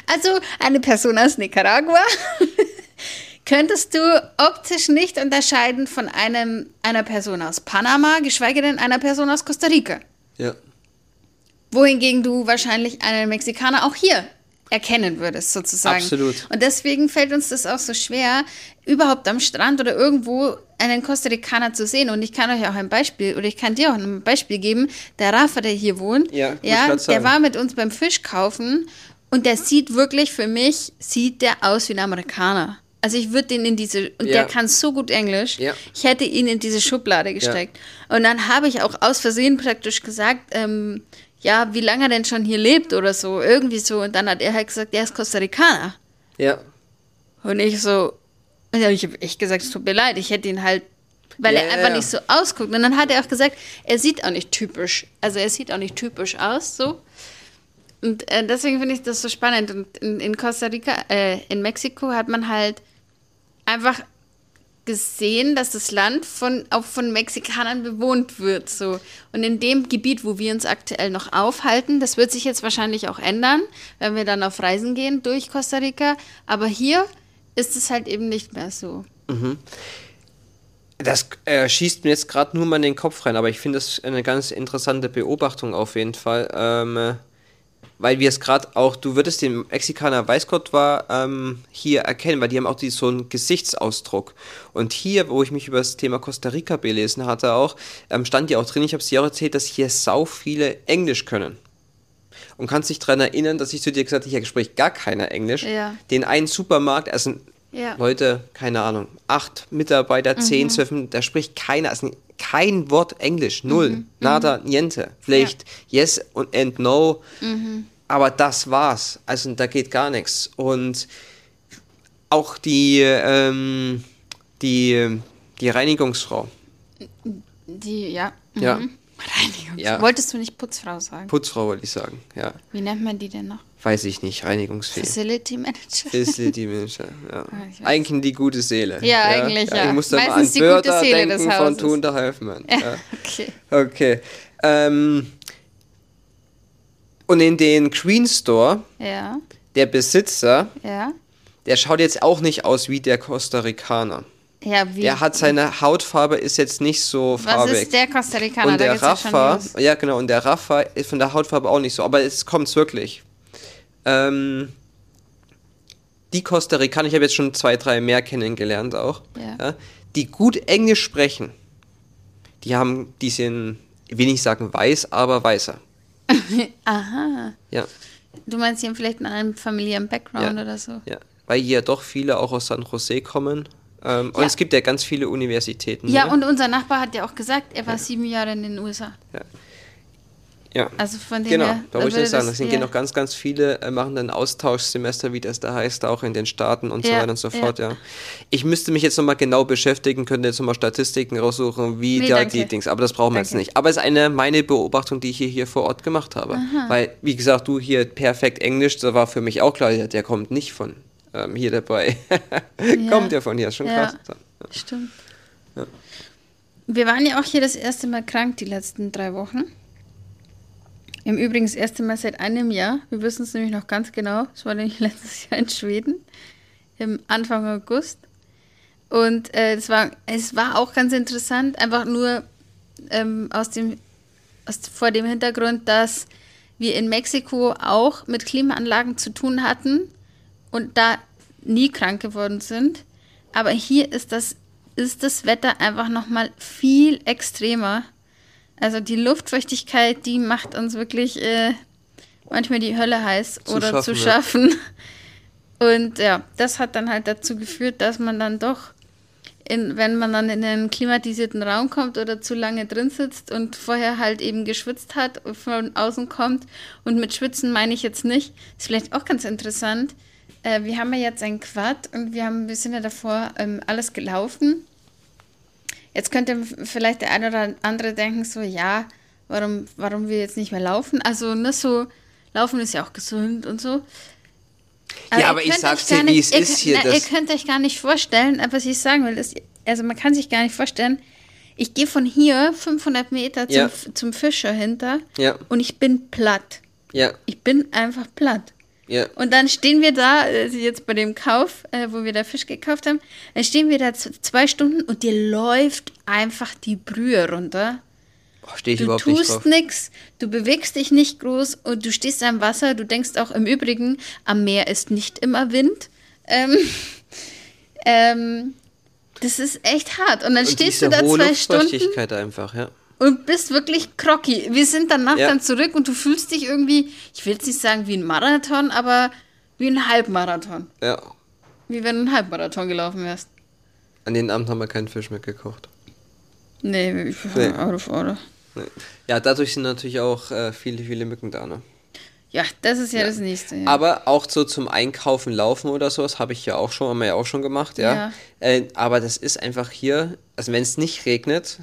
also eine Person aus Nicaragua (laughs) könntest du optisch nicht unterscheiden von einem, einer Person aus Panama, geschweige denn einer Person aus Costa Rica. Ja. Wohingegen du wahrscheinlich einen Mexikaner auch hier erkennen würdest, sozusagen. Absolut. Und deswegen fällt uns das auch so schwer, überhaupt am Strand oder irgendwo einen Costa Ricaner zu sehen. Und ich kann euch auch ein Beispiel, oder ich kann dir auch ein Beispiel geben. Der Rafa, der hier wohnt, ja, ja der war mit uns beim Fisch kaufen und der sieht wirklich für mich, sieht der aus wie ein Amerikaner. Also ich würde den in diese, und ja. der kann so gut Englisch, ja. ich hätte ihn in diese Schublade gesteckt. Und dann habe ich auch aus Versehen praktisch gesagt, ähm, ja, wie lange er denn schon hier lebt oder so, irgendwie so. Und dann hat er halt gesagt, er ist Costa Ricaner. Ja. Und ich so, ja, ich habe echt gesagt, es tut mir leid, ich hätte ihn halt, weil er einfach nicht so ausguckt. Und dann hat er auch gesagt, er sieht auch nicht typisch, also er sieht auch nicht typisch aus, so. Und äh, deswegen finde ich das so spannend. Und in, in Costa Rica, äh, in Mexiko hat man halt einfach gesehen, dass das Land von, auch von Mexikanern bewohnt wird. So. Und in dem Gebiet, wo wir uns aktuell noch aufhalten, das wird sich jetzt wahrscheinlich auch ändern, wenn wir dann auf Reisen gehen durch Costa Rica. Aber hier ist es halt eben nicht mehr so. Mhm. Das äh, schießt mir jetzt gerade nur mal in den Kopf rein, aber ich finde das eine ganz interessante Beobachtung auf jeden Fall. Ähm, weil wir es gerade auch, du würdest den Mexikaner Weißgott war ähm, hier erkennen, weil die haben auch die, so einen Gesichtsausdruck. Und hier, wo ich mich über das Thema Costa Rica belesen hatte auch, ähm, stand ja auch drin, ich habe es dir auch erzählt, dass hier sau viele Englisch können. Und kannst dich daran erinnern, dass ich zu dir gesagt habe, hier spricht gar keiner Englisch. Ja. Den einen Supermarkt, also ja. Leute, keine Ahnung, acht Mitarbeiter, zehn, mhm. zwölf, da spricht keiner, also kein Wort Englisch, null, nada, niente. Vielleicht yes und and no, aber das war's. Also da geht gar nichts. Und auch die, ähm, die, die Reinigungsfrau, Die, ja. Ja. Mhm. Reinigungs Ja. Wolltest du nicht Putzfrau sagen? Putzfrau wollte ich sagen, ja, Wie nennt man die denn noch? Weiß ich nicht, Reinigungsfee. Facility Manager. Facility Manager, (laughs) ja. Ah. Eigentlich die gute Seele. Ja, eigentlich, ja. Ich muss da Meistens die gute Seele denken des von Hauses. Tun der Halfmann. Ja. Okay. Okay. Ähm, und in den Queen Store, Ja, der Besitzer, ja. der schaut jetzt auch nicht aus wie der Costa Ricaner. Ja, wie? Der hat seine Hautfarbe ist jetzt nicht so Was farbig. ist der Costa Ricaner? und der ja Rafa, ja genau, und der Rafa ist von der Hautfarbe auch nicht so, aber es kommt's wirklich. Ähm, die Costa Ricaner, ich habe jetzt schon zwei, drei mehr kennengelernt auch, Ja. die gut Englisch sprechen, die haben, die sind, ich will nicht sagen weiß, aber weißer. (laughs) Aha. Ja, Du meinst, die haben vielleicht einen familiären Background Ja. oder so? ja. Weil hier doch viele auch aus San Jose kommen. Ähm, Und Ja. es gibt ja ganz viele Universitäten. Ja, hier. und unser Nachbar hat ja auch gesagt, er war sieben Jahre in den USA. ja. Also von dem Genau, her. da wollte ich nicht sagen, sind ja. gehen noch ganz, ganz viele, äh, machen dann Austauschsemester, wie das da heißt, auch in den Staaten und so Ja, weiter und so ja. fort, ja. Ich müsste mich jetzt nochmal genau beschäftigen, könnte jetzt nochmal Statistiken raussuchen, wie Nee, da danke. die Dings, aber das brauchen wir jetzt Danke. nicht. Aber es ist eine meine Beobachtung, die ich hier, hier vor Ort gemacht habe. Weil, wie gesagt, du hier perfekt Englisch, da war für mich auch klar, der, der kommt nicht von ähm, hier dabei. (laughs) kommt ja von hier, ist schon Ja. krass. Stimmt. Wir waren ja auch hier das erste Mal krank die letzten drei Wochen. Im Übrigen das erste Mal seit einem Jahr. Wir wissen es nämlich noch ganz genau. Es war nämlich (laughs) letztes Jahr in Schweden. Im Anfang August. Und äh, es, war, es war auch ganz interessant, einfach nur ähm, aus dem, aus, vor dem Hintergrund, dass wir in Mexiko auch mit Klimaanlagen zu tun hatten und da nie krank geworden sind. Aber hier ist das, ist das Wetter einfach nochmal viel extremer. Also die Luftfeuchtigkeit, die macht uns wirklich äh, manchmal die Hölle heiß Zu oder zu schaffen, schaffen. (laughs) Und ja, das hat dann halt dazu geführt, dass man dann doch, in, wenn man dann in einen klimatisierten Raum kommt oder zu lange drin sitzt und vorher halt eben geschwitzt hat, und von außen kommt. Und mit Schwitzen meine ich jetzt nicht. Ist vielleicht auch ganz interessant. Äh, wir haben ja jetzt ein Quad und wir, haben, wir sind ja davor ähm, alles gelaufen. Jetzt könnte vielleicht der eine oder andere denken, so, ja, warum, warum wir jetzt nicht mehr laufen? Also, ne, so, laufen ist ja auch gesund und so. Ja, ihr aber ich sag's dir, wie nicht- es ihr ist hier, Na, ihr könnt euch gar nicht vorstellen, was ich sagen will. Ist, also, man kann sich gar nicht vorstellen, ich gehe von hier 500 Meter zum, Ja. zum Fischer hinter Ja, und ich bin platt. ja, Ich bin einfach platt. Ja. Und dann stehen wir da, also jetzt bei dem Kauf, äh, wo wir da Fisch gekauft haben, dann stehen wir da zwei Stunden und dir läuft einfach die Brühe runter. Boah, Stehe ich Du überhaupt tust nichts, du bewegst dich nicht groß und du stehst am Wasser. Du denkst auch im Übrigen, am Meer ist nicht immer Wind. Ähm, (laughs) ähm, das ist echt hart. Und dann Und stehst du da zwei Stunden einfach, ja. Und bist wirklich crocky. Wir sind danach Ja. dann zurück und du fühlst dich irgendwie, ich will jetzt nicht sagen wie ein Marathon, aber wie ein Halbmarathon. Ja. Wie wenn du einen Halbmarathon gelaufen wärst. An den Abend haben wir keinen Fisch mehr gekocht. Nee, ich Nee. out of order. Nee. Ja, dadurch sind natürlich auch äh, viele, viele Mücken da, ne? Ja, das ist ja, das nächste. Ja. Aber auch so zum Einkaufen laufen oder sowas habe ich ja auch schon, haben wir ja auch schon gemacht, ja. Ja. Äh, aber das ist einfach hier, also wenn es nicht regnet,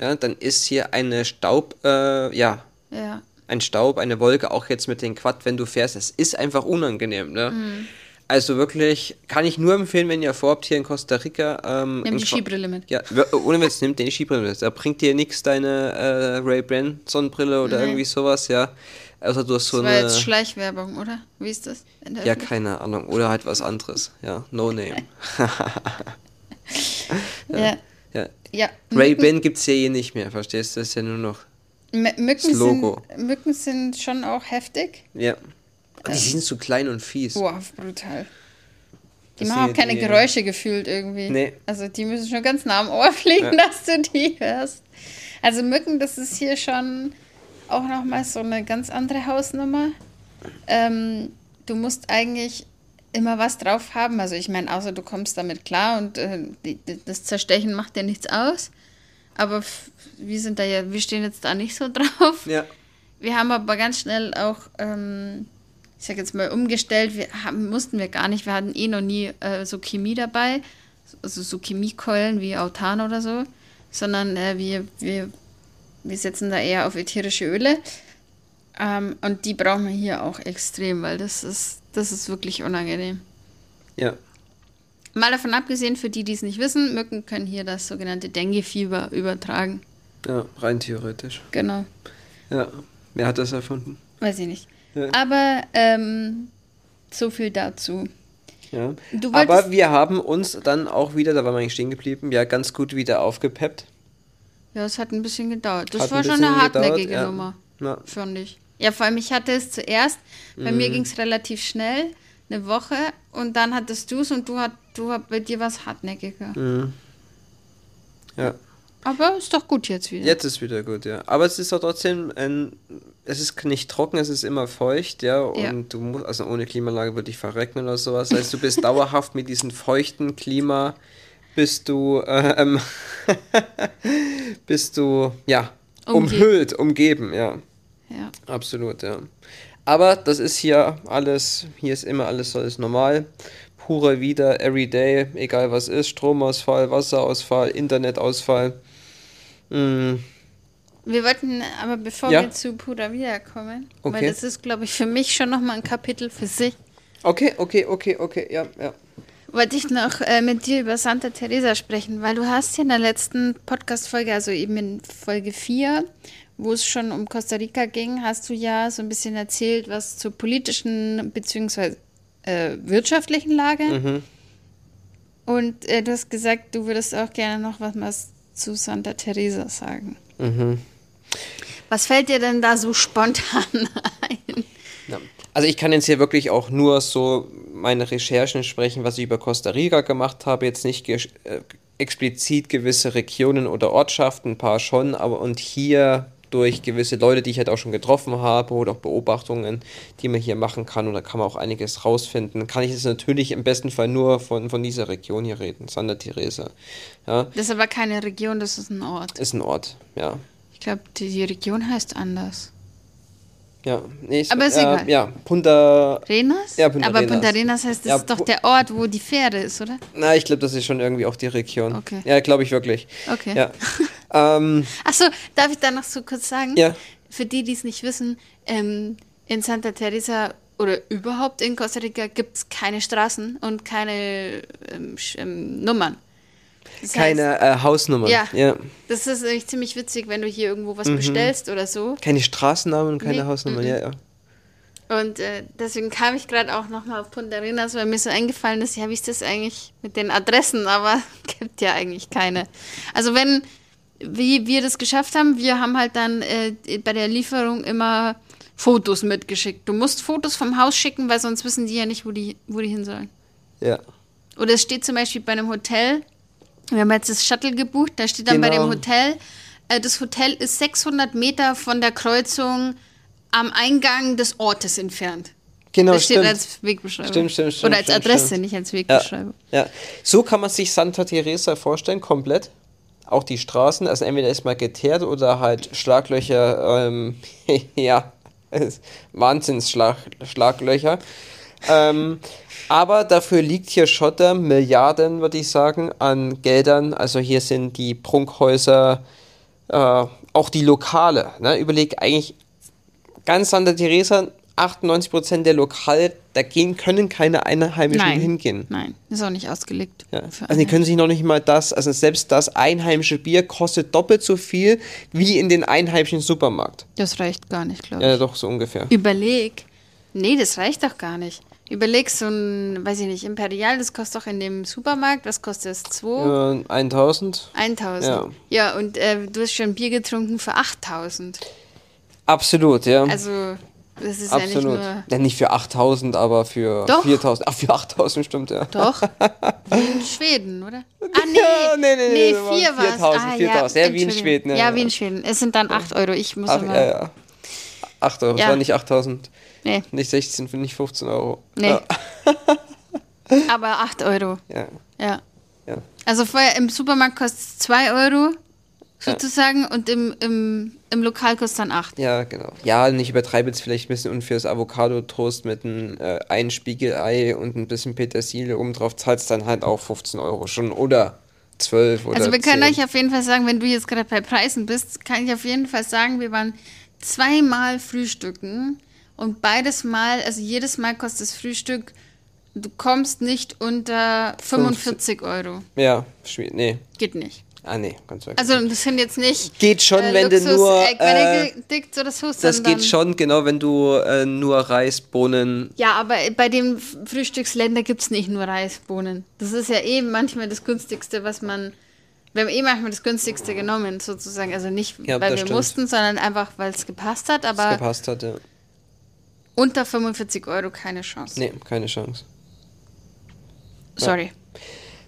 ja, dann ist hier eine Staub, äh, ja, ja. ein Staub, eine Wolke, auch jetzt mit dem Quad, wenn du fährst, es ist einfach unangenehm, ne? Mhm. Also wirklich, kann ich nur empfehlen, wenn ihr vorhabt, hier in Costa Rica. Ähm, Nimm die Skibrille mit. Ja, ohne Witz, nimmt den Skibrille mit. Da bringt dir nichts deine äh, Ray-Ban Sonnenbrille oder Nee. irgendwie sowas, ja. Also du hast so Das war eine. jetzt Schleichwerbung, oder? Wie ist das? Ja, keine Ahnung. Oder halt was anderes. Ja, no name. (laughs) (laughs) ja. ja. Ja. Ray-Ban gibt es ja eh nicht mehr, verstehst du? Das ist ja nur noch. M Mücken, das Logo. Sind, Mücken sind schon auch heftig. Ja. Die sind zu klein und fies. Boah, brutal. Die Das machen auch keine die- Geräusche gefühlt irgendwie. Nee. Also die müssen schon ganz nah am Ohr (laughs) fliegen, Ja. dass du die hörst. Also Mücken, das ist hier schon auch nochmal so eine ganz andere Hausnummer. Ähm, du musst eigentlich immer was drauf haben. Also ich meine, außer du kommst damit klar und äh, das Zerstechen macht dir nichts aus. Aber wir sind da ja, wir stehen jetzt da nicht so (laughs) drauf. Ja. Wir haben aber ganz schnell auch, ähm, ich sag jetzt mal, umgestellt. Wir haben, mussten wir gar nicht. Wir hatten eh noch nie äh, so Chemie dabei, also so Chemiekeulen wie Autan oder so, sondern äh, wir, wir, wir setzen da eher auf ätherische Öle. Ähm, und die brauchen wir hier auch extrem, weil das ist, das ist wirklich unangenehm. Ja. Mal davon abgesehen, für die, die es nicht wissen, Mücken können hier das sogenannte Dengue-Fieber übertragen. Ja, rein theoretisch. Genau. Ja. Wer hat das erfunden? Weiß ich nicht. Ja. Aber ähm, so viel dazu. Ja. Aber wir haben uns dann auch wieder, da waren wir eigentlich stehen geblieben, ja, ganz gut wieder aufgepeppt. Ja, es hat ein bisschen gedauert. Das Hat war schon eine hartnäckige gedauert. Nummer, Ja. fand ich. Ja, vor allem, ich hatte es zuerst, bei mir Mhm. ging es relativ schnell, eine Woche, und dann hattest du es und du hat, du hat, bei dir was hartnäckiger. Mhm. Ja. Aber ist doch gut jetzt wieder. Jetzt ist wieder gut, ja. Aber es ist doch trotzdem ein, es ist nicht trocken, es ist immer feucht, ja. Und Ja. du musst, also ohne Klimaanlage würde ich verrecken oder sowas. Das heißt, du bist (laughs) dauerhaft mit diesem feuchten Klima, bist du, ähm, (laughs) bist du, ja, umhüllt, umgeben, ja. Ja. Absolut, ja. Aber das ist hier alles, hier ist immer alles, alles normal. Pure wieder, everyday, egal was ist, Stromausfall, Wasserausfall, Internetausfall. Mm, Wir wollten, aber bevor Ja. wir zu Pura Vida kommen, weil Okay. das ist, glaube ich, für mich schon nochmal ein Kapitel für sich, Okay, okay, okay, okay, ja, ja. wollte ich noch äh, mit dir über Santa Teresa sprechen, weil du hast ja in der letzten Podcast-Folge, also eben in Folge 4, wo es schon um Costa Rica ging, hast du ja so ein bisschen erzählt, was zur politischen bzw. Äh, wirtschaftlichen Lage. Mhm. Und äh, du hast gesagt, du würdest auch gerne noch was zu Santa Teresa sagen. Mhm. Was fällt dir denn da so spontan ein? Ja. Also ich kann jetzt hier wirklich auch nur so meine Recherchen sprechen, was ich über Costa Rica gemacht habe, jetzt nicht ge äh, explizit gewisse Regionen oder Ortschaften, ein paar schon, aber und hier durch gewisse Leute, die ich halt auch schon getroffen habe oder auch Beobachtungen, die man hier machen kann und da kann man auch einiges rausfinden. Kann ich jetzt natürlich im besten Fall nur von, von dieser Region hier reden, Santa Teresa. Ja, Das ist aber keine Region, das ist ein Ort. ist ein Ort, ja. Ich glaube, die, die Region heißt anders. Ja, nee, ist, Aber ist äh, egal. Ja, Punta Renas? Ja, Punta aber Arenas. Punta Arenas heißt, das Ja, ist doch der Ort, wo die Fähre ist, oder? Na, ich glaube, das ist schon irgendwie auch die Region. Okay. Ja, glaube ich wirklich. Okay. Ja. (laughs) ähm, Achso, darf ich da noch so kurz sagen? Ja. Für die, die es nicht wissen, ähm, in Santa Teresa oder überhaupt in Costa Rica gibt es keine Straßen und keine ähm, ähm, Nummern. Das keine äh, Hausnummern. Ja. ja. Das ist eigentlich ziemlich witzig, wenn du hier irgendwo was bestellst oder so. Keine Straßennamen und keine Nee, Hausnummern, mhm. ja, ja. Und äh, deswegen kam ich gerade auch nochmal auf Punta Arenas, weil mir so eingefallen ist, ja, wie ist das eigentlich mit den Adressen? Aber (laughs) gibt ja eigentlich keine. Also wenn, wie wir das geschafft haben, wir haben halt dann äh, bei der Lieferung immer Fotos mitgeschickt. Du musst Fotos vom Haus schicken, weil sonst wissen die ja nicht, wo die, wo die hin sollen. Ja. Oder es steht zum Beispiel bei einem Hotel, wir haben jetzt das Shuttle gebucht, da steht dann bei Genau. dem Hotel, äh, das Hotel ist 600 Meter von der Kreuzung am Eingang des Ortes entfernt. Genau, das steht stimmt. als Wegbeschreibung. Stimmt, stimmt, stimmt, Oder als stimmt, Adresse, stimmt. nicht als Ja, Wegbeschreibung. ja. So kann man sich Santa Teresa vorstellen, komplett. Auch die Straßen, also entweder ist mal geteert oder halt Schlaglöcher, ähm, (laughs) ja, (laughs) Wahnsinns-Schlaglöcher. Ähm, aber dafür liegt hier Schotter, Milliarden, würde ich sagen, an Geldern. Also hier sind die Prunkhäuser, äh, auch die Lokale. Ne? Überleg eigentlich ganz Santa Teresa, 98% der Lokale, da gehen, können keine Einheimischen Nein. hingehen. Nein, ist auch nicht ausgelegt. Ja. Also die können sich noch nicht mal das, also selbst das einheimische Bier kostet doppelt so viel wie in den einheimischen Supermarkt. Das reicht gar nicht, glaube ich. Ja, doch so ungefähr. Überleg. Nee, das reicht doch gar nicht. Überleg so ein, weiß ich nicht, Imperial, das kostet doch in dem Supermarkt, was kostet es? 2? Äh, 1000? 1000. Ja. Ja, und äh, du hast schon Bier getrunken für 8000. Absolut, ja. Also, das ist ja nicht Absolut. nur. Ja, nicht für 8000, aber für Doch. 4000. Ach, für 8000 stimmt, ja. Doch. (laughs) Wie in Schweden, oder? Ah, nee. Ja, nee, nee, nee, nee, das waren vier war 4000, 4000. Ja, wie in. Schweden, ja, Ja, wie in Schweden. Es sind dann 8 Euro. Ich muss Ach, immer. ja, ja. 8 Euro, Ja. es war nicht 8000. Nee, Nicht 16, nicht 15 Euro. nee. Ja. (laughs) Aber 8 Euro. ja. Ja. ja. Also vorher im Supermarkt kostet es 2 Euro sozusagen und im, im, im Lokal kostet dann 8. Ja, genau. Ja, nicht übertreibe jetzt vielleicht ein bisschen und fürs Avocado-Toast mit einem äh, ein Spiegelei und ein bisschen Petersilie oben drauf zahlst dann halt auch 15 Euro schon oder 12 oder Also wir können 10. euch auf jeden Fall sagen, wenn du jetzt gerade bei Preisen bist, kann ich auf jeden Fall sagen, wir waren zweimal frühstücken und beides Mal, also jedes Mal kostet das Frühstück, du kommst nicht unter 45 Euro. Ja, schwierig. Nee. Geht nicht. Ah, nee, ganz weg. Also das sind jetzt nicht Geht schon, äh, wenn du Luxus, nur, äh, äh, Benedikt oder so, das geht schon, genau, wenn du äh, nur Reis, Bohnen. Ja, aber bei dem Frühstücksländer gibt es nicht nur Reisbohnen. Das ist ja eben manchmal das günstigste, was man. Wir haben eh manchmal das günstigste genommen, sozusagen. Also nicht, Ja, weil wir stimmt. mussten, sondern einfach, weil es gepasst hat. Aber gepasst hat, ja. Unter 45 Euro keine Chance. Nee, keine Chance. Sorry.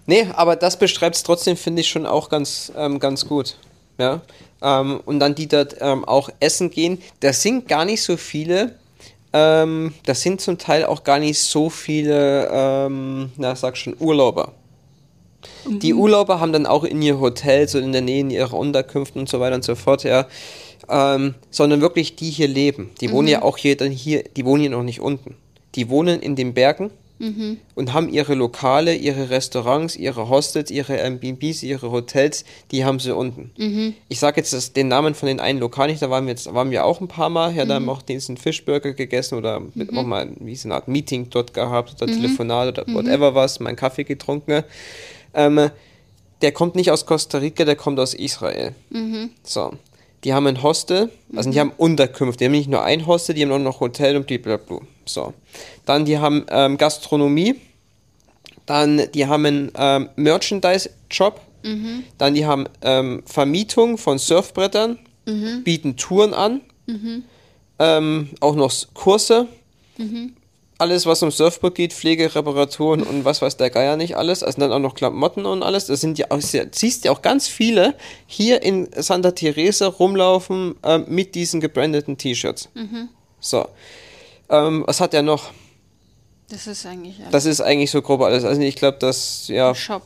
Nee, aber das beschreibt es trotzdem, finde ich, schon auch ganz, ähm, ganz gut. Ja. Ähm, und dann die dort ähm, auch essen gehen. Das sind gar nicht so viele. Ähm, das sind zum Teil auch gar nicht so viele, ähm, na, sag schon, Urlauber. Die Urlauber haben dann auch in ihr Hotel, so in der Nähe in ihre Unterkünfte und so weiter und so fort, ja. Ähm, sondern wirklich die hier leben. Die wohnen ja auch hier, dann hier, die wohnen hier noch nicht unten. Die wohnen in den Bergen und haben ihre Lokale, ihre Restaurants, ihre Hostels, ihre Airbnbs, ihre Hotels, die haben sie unten. Ich sage jetzt das, den Namen von den einen Lokal nicht, da waren wir jetzt, waren wir auch ein paar Mal, ja, da haben wir auch diesen Fischburger gegessen oder mit, auch mal wie so eine Art Meeting dort gehabt oder Telefonat oder whatever was, meinen Kaffee getrunken. Ähm, der kommt nicht aus Costa Rica, der kommt aus Israel. So. Die haben ein Hostel, also die haben Unterkünfte. Die haben nicht nur ein Hostel, die haben auch noch Hotel und blablabla. So. Dann die haben ähm, Gastronomie. Dann die haben einen ähm, Merchandise-Job. Dann die haben ähm, Vermietung von Surfbrettern, bieten Touren an. Ähm, auch noch Kurse. Alles, was um Surfboard geht, Pflege, Reparaturen und was weiß der Geier nicht alles. Also dann auch noch Klamotten und alles. Das sind ja auch, siehst ja auch ganz viele hier in Santa Teresa rumlaufen ähm, mit diesen gebrandeten T-Shirts. So. Ähm, was hat er noch? Das ist eigentlich alles. Das ist eigentlich so grob alles. Also ich glaube, dass, ja, Shop.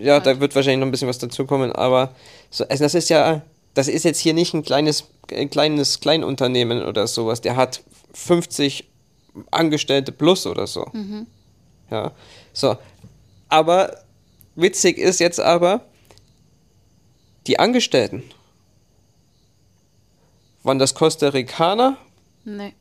ja, da wird wahrscheinlich noch ein bisschen was dazukommen, aber so, also das ist ja, das ist jetzt hier nicht ein kleines, ein kleines Kleinunternehmen oder sowas. Der hat 50 Angestellte plus oder so. Ja, so. Aber witzig ist jetzt aber, die Angestellten, waren das Costa Ricaner Nee.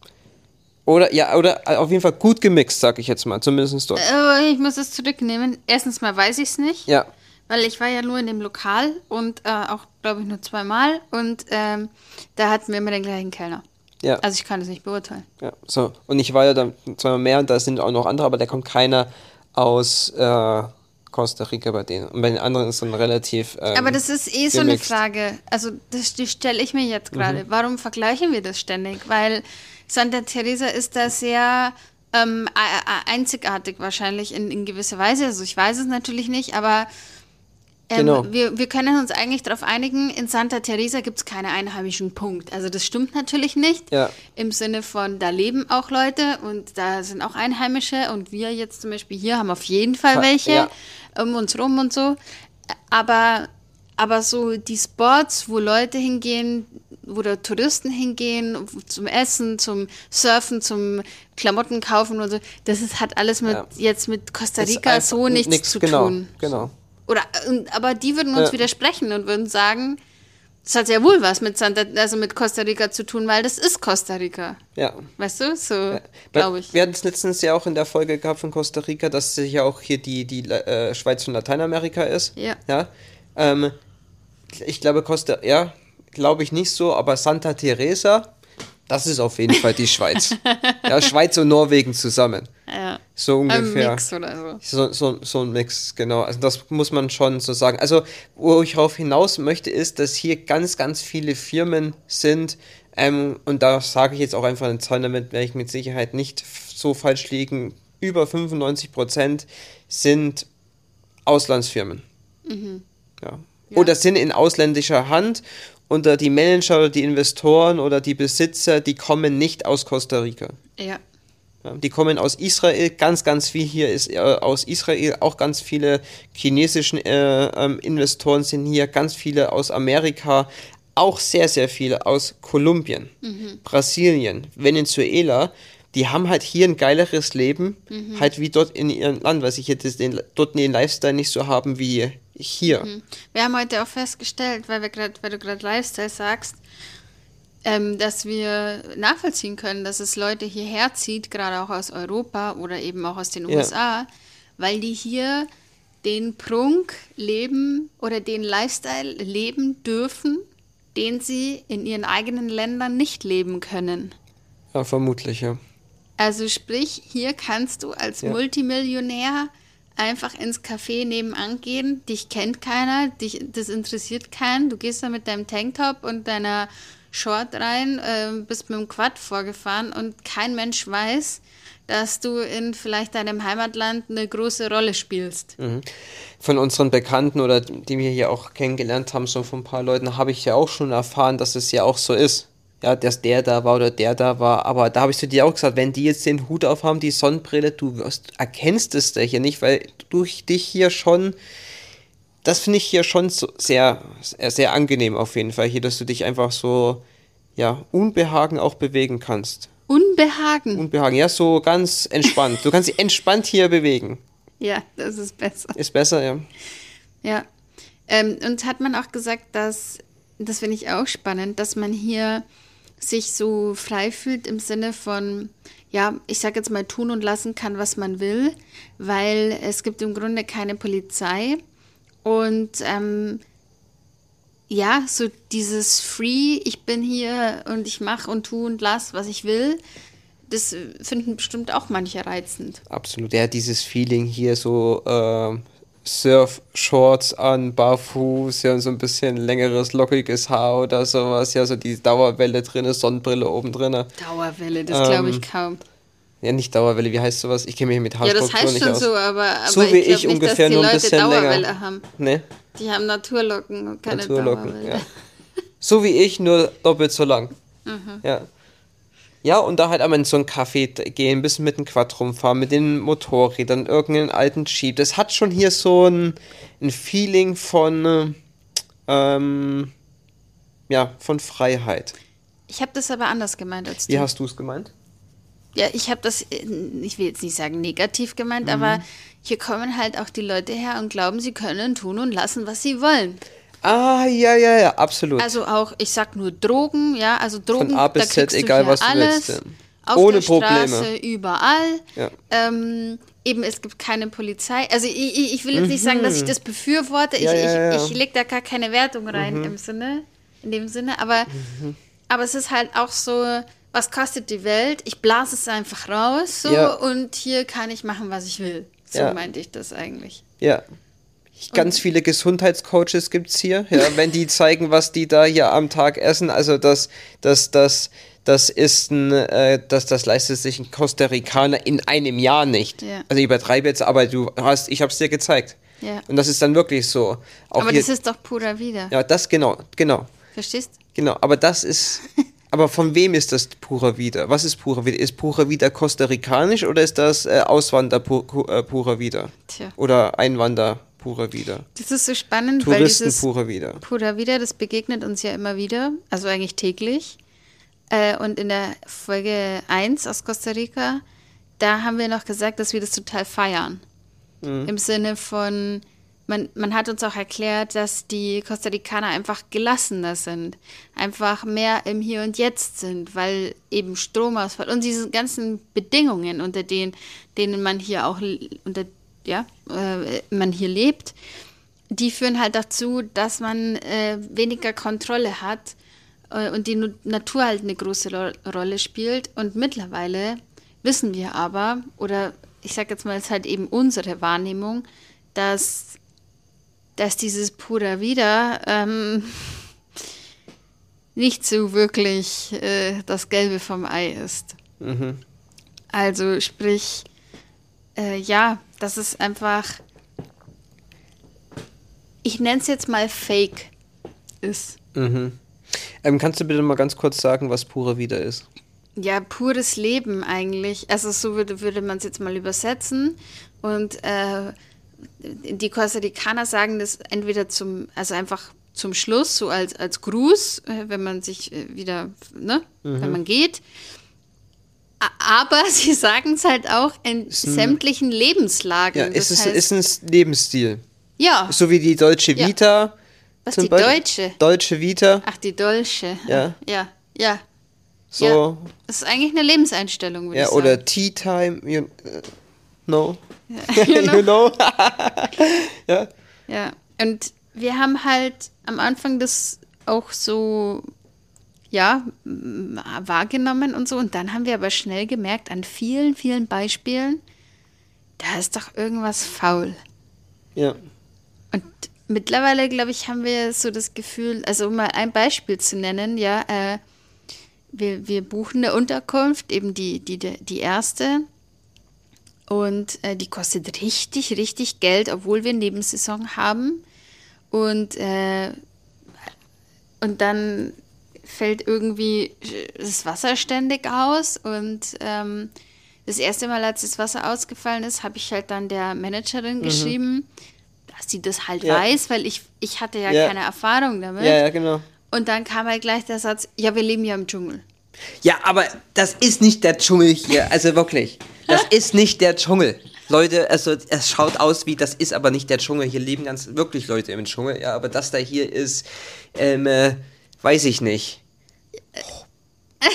oder, ja, oder auf jeden Fall gut gemixt, sag ich jetzt mal, zumindest dort. Aber ich muss es zurücknehmen. Erstens mal weiß ich es nicht. Ja, Weil ich war ja nur in dem Lokal und äh, auch, glaube ich, nur zweimal. Und ähm, da hatten wir immer den gleichen Kellner. Ja. Also ich kann das nicht beurteilen. Ja, so. Und ich war ja dann zweimal mehr und da sind auch noch andere, aber da kommt keiner aus äh, Costa Rica bei denen. Und bei den anderen ist dann relativ. Ähm, Aber das ist eh so eine. Frage. Also das, die stelle ich mir jetzt gerade. Warum vergleichen wir das ständig? Weil Santa Teresa ist da sehr ähm, einzigartig wahrscheinlich in, in gewisser Weise. Also ich weiß es natürlich nicht, aber ähm, Genau. wir, wir können uns eigentlich darauf einigen, in Santa Teresa gibt es keine einheimischen Punkt. Also das stimmt natürlich nicht. Ja. Im Sinne von, da leben auch Leute und da sind auch Einheimische und wir jetzt zum Beispiel hier haben auf jeden Fall Fa- welche ja. um uns rum und so. Aber, aber so die Spots, wo Leute hingehen, wo da Touristen hingehen, zum Essen, zum Surfen, zum Klamotten kaufen und so, das ist, hat alles mit, Ja. jetzt mit Costa Rica so nichts nix, zu genau, tun. Genau. Oder, und, aber die würden uns Ja. widersprechen und würden sagen, das hat sehr wohl was mit Santa, also mit Costa Rica zu tun, weil das ist Costa Rica. Ja. Weißt du? So, glaube ich. Wir hatten es letztens ja auch in der Folge gehabt von Costa Rica, dass es ja auch hier die, die äh, Schweiz von Lateinamerika ist. Ja. ja? Ähm, ich glaube, Costa, ja, glaube ich nicht so, aber Santa Teresa, das ist auf jeden Fall die Schweiz. (laughs) ja, Schweiz und Norwegen zusammen. Ja. So Ein ungefähr. Mix oder so. So, so, so ein Mix, genau. Also das muss man schon so sagen. Also, wo ich darauf hinaus möchte, ist, dass hier ganz, ganz viele Firmen sind. Ähm, und da sage ich jetzt auch einfach eine Zahl, damit werde ich mit Sicherheit nicht so falsch liegen. Über 95 Prozent sind Auslandsfirmen. Ja. Oder sind in ausländischer Hand. Und die Manager oder die Investoren oder die Besitzer, die kommen nicht aus Costa Rica. Ja. Ja, die kommen aus Israel, ganz, ganz viel hier ist äh, aus Israel, auch ganz viele chinesischen äh, ähm, Investoren sind hier, ganz viele aus Amerika, auch sehr, sehr viele aus Kolumbien, mhm. Brasilien, Venezuela. Die haben halt hier ein geileres Leben, mhm. halt wie dort in ihrem Land, weil sie hier den, dort den Lifestyle nicht so haben wie hier. Mhm. Wir haben heute auch festgestellt, weil, wir grad, weil du gerade Lifestyle sagst, ähm, dass wir nachvollziehen können, dass es Leute hierher zieht, gerade auch aus Europa oder eben auch aus den ja. USA, weil die hier den Prunk leben oder den Lifestyle leben dürfen, den sie in ihren eigenen Ländern nicht leben können. Ja, vermutlich, ja. Also sprich, hier kannst du als ja. Multimillionär einfach ins Café nebenan gehen, dich kennt keiner, dich, das interessiert keinen, du gehst da mit deinem Tanktop und deiner Short rein, äh, bist mit dem Quad vorgefahren und kein Mensch weiß, dass du in vielleicht deinem Heimatland eine große Rolle spielst. Mhm. Von unseren Bekannten oder die wir hier auch kennengelernt haben, so von ein paar Leuten, habe ich ja auch schon erfahren, dass es ja auch so ist. Ja, dass der da war oder der da war. Aber da habe ich zu dir auch gesagt, wenn die jetzt den Hut aufhaben, die Sonnenbrille, du wirst, erkennst es da hier nicht, weil du dich hier schon das finde ich hier schon so sehr, sehr, sehr angenehm auf jeden Fall hier, dass du dich einfach so, ja, unbehagen auch bewegen kannst. Unbehagen? Unbehagen, ja, so ganz entspannt. Du kannst dich entspannt hier bewegen. Ja, das ist besser. Ist besser, ja. Ja. Ähm, und hat man auch gesagt, dass, das finde ich auch spannend, dass man hier sich so frei fühlt im Sinne von, ja, ich sage jetzt mal, tun und lassen kann, was man will, weil es gibt im Grunde keine Polizei und ähm, ja, so dieses Free, ich bin hier und ich mache und tu und lass, was ich will, das finden bestimmt auch manche reizend. Absolut, ja, dieses Feeling hier so äh, Surf-Shorts an, barfuß, ja, so ein bisschen längeres, lockiges Haar oder sowas, ja, so die Dauerwelle drin, Sonnenbrille oben drin. Dauerwelle, das glaube ich ähm, kaum. Ja, nicht Dauerwelle, wie heißt sowas? Ich kenne mich mit Haarstruktur nicht aus. Ja, das heißt schon aus. so, aber, aber so wie ich, ich ungefähr, nur ein bisschen Dauerwelle länger. Haben. Nee. Die haben Naturlocken und keine Naturlocken, Dauerwelle. Ja. So wie ich, nur doppelt so lang. (laughs) Mhm. Ja. Ja, und da halt einmal in so ein Café gehen, ein bisschen mit dem Quad rumfahren, mit den Motorrädern, irgendeinen alten Jeep. Das hat schon hier so ein, ein Feeling von, ähm, ja, von Freiheit. Ich habe das aber anders gemeint als du. Wie hast du es gemeint? ja, ich habe das, ich will jetzt nicht sagen negativ gemeint, mhm. aber hier kommen halt auch die Leute her und glauben, sie können tun und lassen, was sie wollen. Ah, ja, ja, ja, absolut. Also auch, ich sag nur Drogen, ja, also Drogen, Von A bis Z, egal was du alles, willst. Auf Ohne Probleme. Straße, überall. Ja. Ähm, eben, es gibt keine Polizei. Also ich, ich will jetzt nicht sagen, dass ich mhm. das befürworte. Ich, ja, ja, ich, ich lege da gar keine Wertung rein mhm. im Sinne, in dem Sinne, aber, mhm. aber es ist halt auch so, was kostet die Welt? Ich blase es einfach raus so, ja. und hier kann ich machen, was ich will. So ja. meinte ich das eigentlich. Ja. Ganz viele Gesundheitscoaches gibt es hier, ja, (laughs) wenn die zeigen, was die da hier am Tag essen. Also das, das, das, das ist ein, äh, das, das leistet sich ein Costa Ricaner in einem Jahr nicht. Ja. Also ich übertreibe jetzt, aber du hast, ich habe es dir gezeigt. Ja. Und das ist dann wirklich so. Auch aber hier, das ist doch purer wieder. Ja, das genau, genau. Verstehst? Genau, aber das ist, (laughs) Aber von wem ist das Pura Vida? Was ist Pura Vida? Ist Pura Vida costa-ricanisch oder ist das äh, Auswander äh, Pura Vida? Tja. Oder Einwander Pura Vida? Das ist so spannend, Touristen weil dieses Pura Vida. Pura Vida, das begegnet uns ja immer wieder, also eigentlich täglich. Äh, und in der Folge 1 aus Costa Rica, da haben wir noch gesagt, dass wir das total feiern. Mhm. Im Sinne von, man, man hat uns auch erklärt, dass die Costa Ricaner einfach gelassener sind, einfach mehr im Hier und Jetzt sind, weil eben Stromausfall und diese ganzen Bedingungen, unter denen, denen man hier auch unter ja, äh, man hier lebt, die führen halt dazu, dass man äh, weniger Kontrolle hat äh, und die Natur halt eine große Ro Rolle spielt. Und mittlerweile wissen wir aber, oder ich sage jetzt mal, es ist halt eben unsere Wahrnehmung, dass dass dieses Pura Vida ähm, (laughs) nicht so wirklich äh, das Gelbe vom Ei ist. Mhm. Also sprich, äh, ja, das ist einfach, ich nenne es jetzt mal Fake ist. Mhm. Ähm, kannst du bitte mal ganz kurz sagen, was Pura Vida ist? ja, pures Leben eigentlich. Also so würde, würde man es jetzt mal übersetzen. Und äh, die Costa Ricaner sagen das entweder zum, also einfach zum Schluss, so als, als Gruß, äh, wenn man sich äh, wieder, ne, mhm. wenn man geht. Aber (laughs) sie sagen es halt auch in sämtlichen Lebenslagen. Ja, ist, es, ist ein Lebensstil. Ja. So wie die deutsche Vita. Ja. Was, die Beispiel? deutsche? Deutsche Vita. Ach, die deutsche. Ja. Ja, ja. So. Ja. Das ist eigentlich eine Lebenseinstellung, würde ja, ich sagen. Oder Tea Time, you, uh, no. Ja, (laughs) you know. you know. (laughs) ja. Ja, und wir haben halt am Anfang das auch so, ja, wahrgenommen und so. Und dann haben wir aber schnell gemerkt, an vielen, vielen Beispielen, da ist doch irgendwas faul. Ja. Und mittlerweile, glaube ich, haben wir so das Gefühl, also um mal ein Beispiel zu nennen, ja, äh, wir, wir buchen eine Unterkunft, eben die, die, die erste. Und äh, die kostet richtig, richtig Geld, obwohl wir Nebensaison haben. Und, äh, und dann fällt irgendwie das Wasser ständig aus. Und ähm, das erste Mal, als das Wasser ausgefallen ist, habe ich halt dann der Managerin mhm. geschrieben, dass sie das halt ja. weiß, weil ich, ich hatte ja, ja, keine Erfahrung damit. Ja, ja, genau. Und dann kam halt gleich der Satz, ja, wir leben ja im Dschungel. Ja, aber das ist nicht der Dschungel hier, also wirklich. Das (laughs) ist nicht der Dschungel. Leute, also es schaut aus wie, das ist aber nicht der Dschungel. Hier leben ganz wirklich Leute im Dschungel, ja, aber das da hier ist, ähm, äh, weiß ich nicht.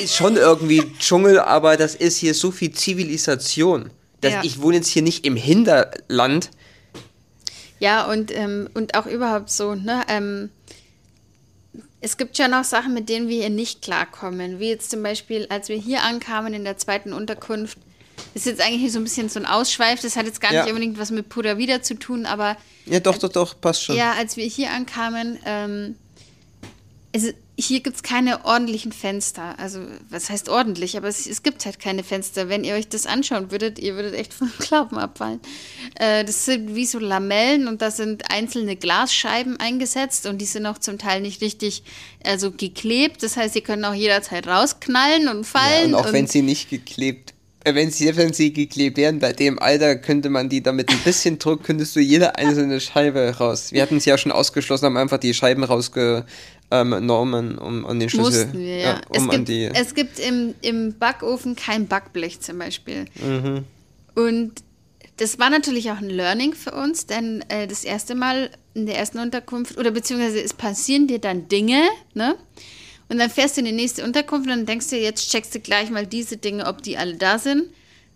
Ist schon irgendwie Dschungel, aber das ist hier so viel Zivilisation. Das, ja. Ich wohne jetzt hier nicht im Hinterland. Ja, und, ähm, und auch überhaupt so, ne? Ähm, es gibt schon auch Sachen, mit denen wir hier nicht klarkommen. Wie jetzt zum Beispiel, als wir hier ankamen in der zweiten Unterkunft. Das ist jetzt eigentlich so ein bisschen so ein Ausschweif. Das hat jetzt gar ja. nicht unbedingt was mit Pura Vida zu tun, aber. Ja, doch, doch, doch, passt schon. Ja, als wir hier ankamen, ähm, es, hier gibt es keine ordentlichen Fenster. Also, was heißt ordentlich? Aber es, es, gibt halt keine Fenster. Wenn ihr euch das anschauen würdet, ihr würdet echt vom (laughs) Glauben abfallen. Äh, das sind wie so Lamellen und da sind einzelne Glasscheiben eingesetzt und die sind auch zum Teil nicht richtig also geklebt. Das heißt, sie können auch jederzeit rausknallen und fallen. Ja, und auch und wenn sie nicht geklebt äh, wenn sie, wenn sie geklebt wären, bei dem Alter könnte man die damit ein bisschen (laughs) Druck, könntest du jede einzelne Scheibe raus. Wir hatten es ja schon ausgeschlossen, haben einfach die Scheiben rausge, ähm, Normen um an den Schlüssel. Mussten wir, ja. ja um es, gibt, die es gibt im, im Backofen kein Backblech zum Beispiel. Mhm. Und das war natürlich auch ein Learning für uns, denn äh, das erste Mal in der ersten Unterkunft, oder beziehungsweise es passieren dir dann Dinge, ne? Und dann fährst du in die nächste Unterkunft und dann denkst du, jetzt checkst du gleich mal diese Dinge, ob die alle da sind,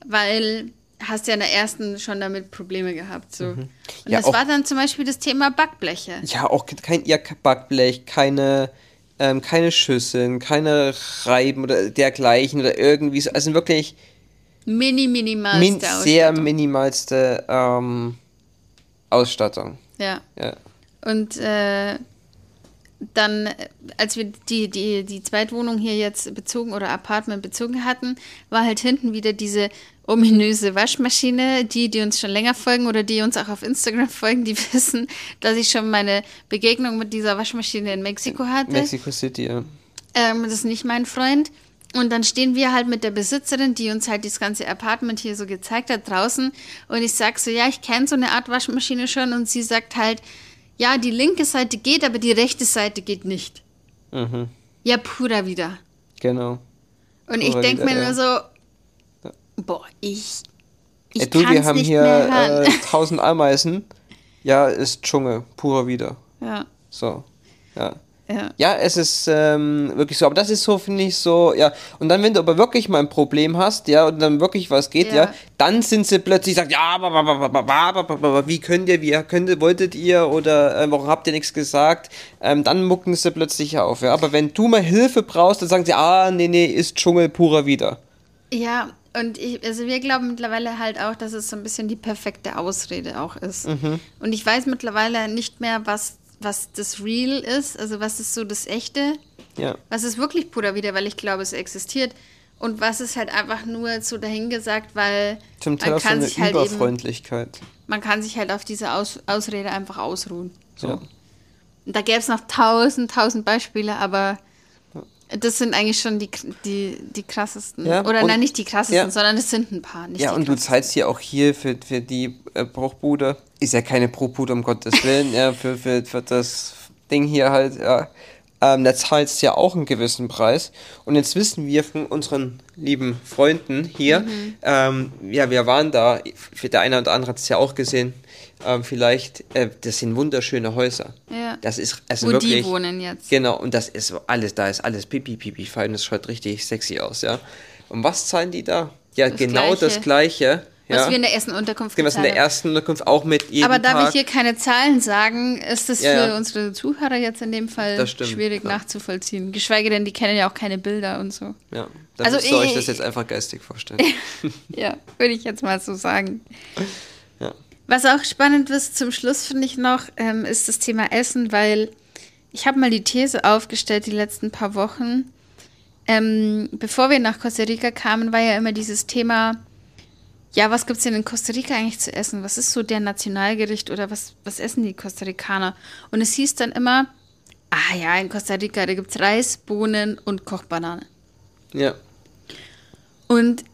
weil hast ja in der ersten schon damit Probleme gehabt. So. Mhm. Und ja, das war dann zum Beispiel das Thema Backbleche. Ja, auch kein ja, Backblech, keine, ähm, keine Schüsseln, keine Reiben oder dergleichen oder irgendwie so. Also wirklich. Mini, minimalste min Sehr minimalste ähm, Ausstattung. Ja. ja. Und äh, dann, als wir die, die, die Zweitwohnung hier jetzt bezogen oder Apartment bezogen hatten, war halt hinten wieder diese ominöse Waschmaschine. Die, die uns schon länger folgen oder die uns auch auf Instagram folgen, die (laughs) wissen, dass ich schon meine Begegnung mit dieser Waschmaschine in Mexiko hatte. Mexico City, ja. Ähm, das ist nicht mein Freund. Und dann stehen wir halt mit der Besitzerin, die uns halt das ganze Apartment hier so gezeigt hat, draußen. Und ich sag so, ja, ich kenne so eine Art Waschmaschine schon. Und sie sagt halt, ja, die linke Seite geht, aber die rechte Seite geht nicht. Mhm. Ja, pura wieder. Genau. Und pura ich denke mir ja. nur so, boah, ich. Ich Ey, du, wir haben hier äh, 1000 (laughs) Ameisen. Ja, ist Dschungel, purer wieder. Ja. So, ja. Ja. ja, es ist ähm, wirklich so. Aber das ist so, finde ich, so, ja. Und dann, wenn du aber wirklich mal ein Problem hast, ja, und dann wirklich was geht, ja, ja dann sind sie plötzlich, sagt, ja, wie könnt ihr, wie könnt ihr, wolltet ihr oder äh, warum habt ihr nichts gesagt? Ähm, dann mucken sie plötzlich auf, ja. Aber wenn du mal Hilfe brauchst, dann sagen sie, ah, nee, nee, ist Dschungel purer wieder. Ja, und ich, also wir glauben mittlerweile halt auch, dass es so ein bisschen die perfekte Ausrede auch ist. Mhm. Und ich weiß mittlerweile nicht mehr, was was das Real ist, also was ist so das Echte, ja. was ist wirklich Puder wieder, weil ich glaube, es existiert und was ist halt einfach nur so dahingesagt, weil Zum Teil man kann so sich halt Überfreundlichkeit. Eben, man kann sich halt auf diese Aus Ausrede einfach ausruhen. So. Ja. Da gäbe es noch tausend, tausend Beispiele, aber Das sind eigentlich schon die, die, die krassesten. Ja, Oder nein, nicht die krassesten, ja. sondern es sind ein paar. Ja, und du krassesten. zahlst hier auch hier für, für die äh, Bruchbude. Ist ja keine Bruchbude, um Gottes Willen, ja, für, für, für das Ding hier halt, ja. Ähm, da zahlst du ja auch einen gewissen Preis. Und jetzt wissen wir von unseren lieben Freunden hier, Mhm. ähm, ja, wir waren da, für der eine oder andere hat es ja auch gesehen, ähm, vielleicht, äh, das sind wunderschöne Häuser. Ja. Das ist also Wo wirklich. die wohnen jetzt. Genau, und das ist alles, da ist alles pipi pipi fein, das schaut richtig sexy aus, ja. Und was zahlen die da? Ja, Das genau Gleiche. das gleiche. Was Ja. wir in der ersten Unterkunft Genau, was in der haben. ersten Unterkunft auch mit jedem Aber da Tag. wir hier keine Zahlen sagen, ist das Ja, für unsere Zuhörer jetzt in dem Fall stimmt, schwierig ja. nachzuvollziehen. Geschweige denn, die kennen ja auch keine Bilder und so. ja, dann Also müsst ihr euch ich- das jetzt einfach geistig vorstellen. (laughs) Ja, würde ich jetzt mal so sagen. ja. Was auch spannend ist zum Schluss, finde ich noch, ähm, ist das Thema Essen, weil ich habe mal die These aufgestellt die letzten paar Wochen. Ähm, bevor wir nach Costa Rica kamen, war ja immer dieses Thema, ja, was gibt es denn in Costa Rica eigentlich zu essen? Was ist so der Nationalgericht oder was, was essen die Costa Ricaner? Und es hieß dann immer, ah ja, in Costa Rica, da gibt es Reis, Bohnen und Kochbananen. ja. Und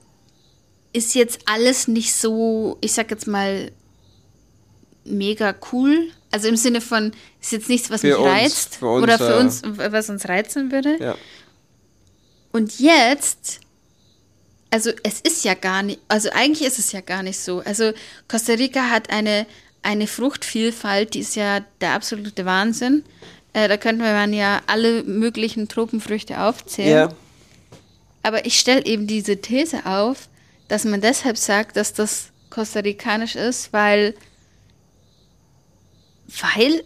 ist jetzt alles nicht so, ich sag jetzt mal, mega cool. Also im Sinne von, ist jetzt nichts, was Für mich uns, reizt. für uns, oder für äh, uns, was uns reizen würde. Ja. Und jetzt, also es ist ja gar nicht, also eigentlich ist es ja gar nicht so. Also Costa Rica hat eine, eine Fruchtvielfalt, die ist ja der absolute Wahnsinn. Äh, da könnten wir man ja alle möglichen Tropenfrüchte aufzählen. Ja. Aber ich stelle eben diese These auf, dass man deshalb sagt, dass das kostarikanisch ist, weil, weil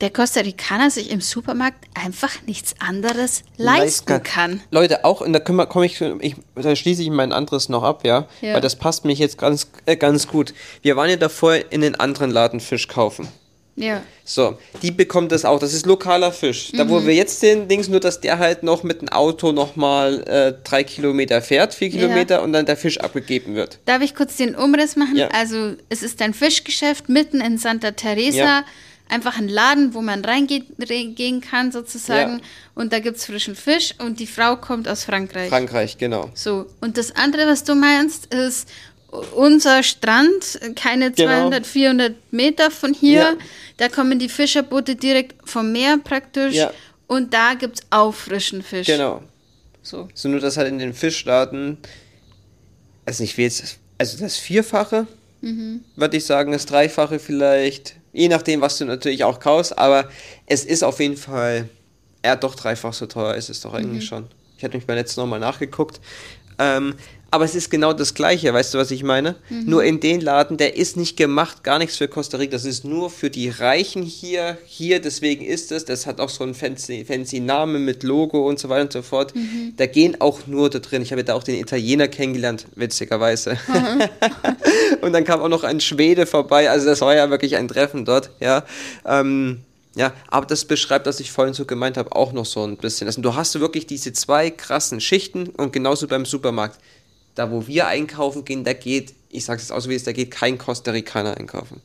der Costa Ricaner sich im Supermarkt einfach nichts anderes leisten kann. Leute, auch, und da komme komm ich, ich, da schließe ich mein anderes noch ab, ja, Ja. weil das passt mich jetzt ganz, äh, ganz gut. Wir waren ja davor in den anderen Laden Fisch kaufen. Ja. So, die bekommt das auch. Das ist lokaler Fisch. Da, Mhm. wo wir jetzt sind, Dings, nur dass der halt noch mit dem Auto nochmal äh, drei Kilometer fährt, vier Kilometer und dann der Fisch abgegeben wird. Darf ich kurz den Umriss machen? Ja. Also es ist ein Fischgeschäft mitten in Santa Teresa. Einfach ein Laden, wo man reingehen kann sozusagen. Ja. Und da gibt es frischen Fisch und die Frau kommt aus Frankreich. Frankreich, genau. So, und das andere, was du meinst, ist unser Strand, keine Genau. 200, 400 Meter von hier. Ja. Da kommen die Fischerboote direkt vom Meer praktisch. Ja. Und da gibt es auch frischen Fisch. Genau. So. So nur, dass halt in den Fischladen, also ich will jetzt, also das Vierfache, Mhm. würde ich sagen, das Dreifache vielleicht, je nachdem, was du natürlich auch kaufst, aber es ist auf jeden Fall, ja doch dreifach so teuer ist es doch eigentlich Mhm. schon. Ich hatte mich beim letzten nochmal nachgeguckt. Ähm, aber es ist genau das Gleiche, weißt du, was ich meine? Mhm. Nur in den Laden, der ist nicht gemacht, gar nichts für Costa Rica. Das ist nur für die Reichen hier. Hier, deswegen ist es. Das hat auch so einen fancy, fancy Namen mit Logo und so weiter und so fort. Mhm. Da gehen auch nur da drin. Ich habe da auch den Italiener kennengelernt, witzigerweise. (laughs) und dann kam auch noch ein Schwede vorbei. Also das war ja wirklich ein Treffen dort, ja. Ähm, ja, aber das beschreibt, was ich vorhin so gemeint habe, auch noch so ein bisschen. Also du hast wirklich diese zwei krassen Schichten und genauso beim Supermarkt. Da, wo wir einkaufen gehen, da geht, ich sag's jetzt aus wie es, da geht kein Costa Ricaner einkaufen.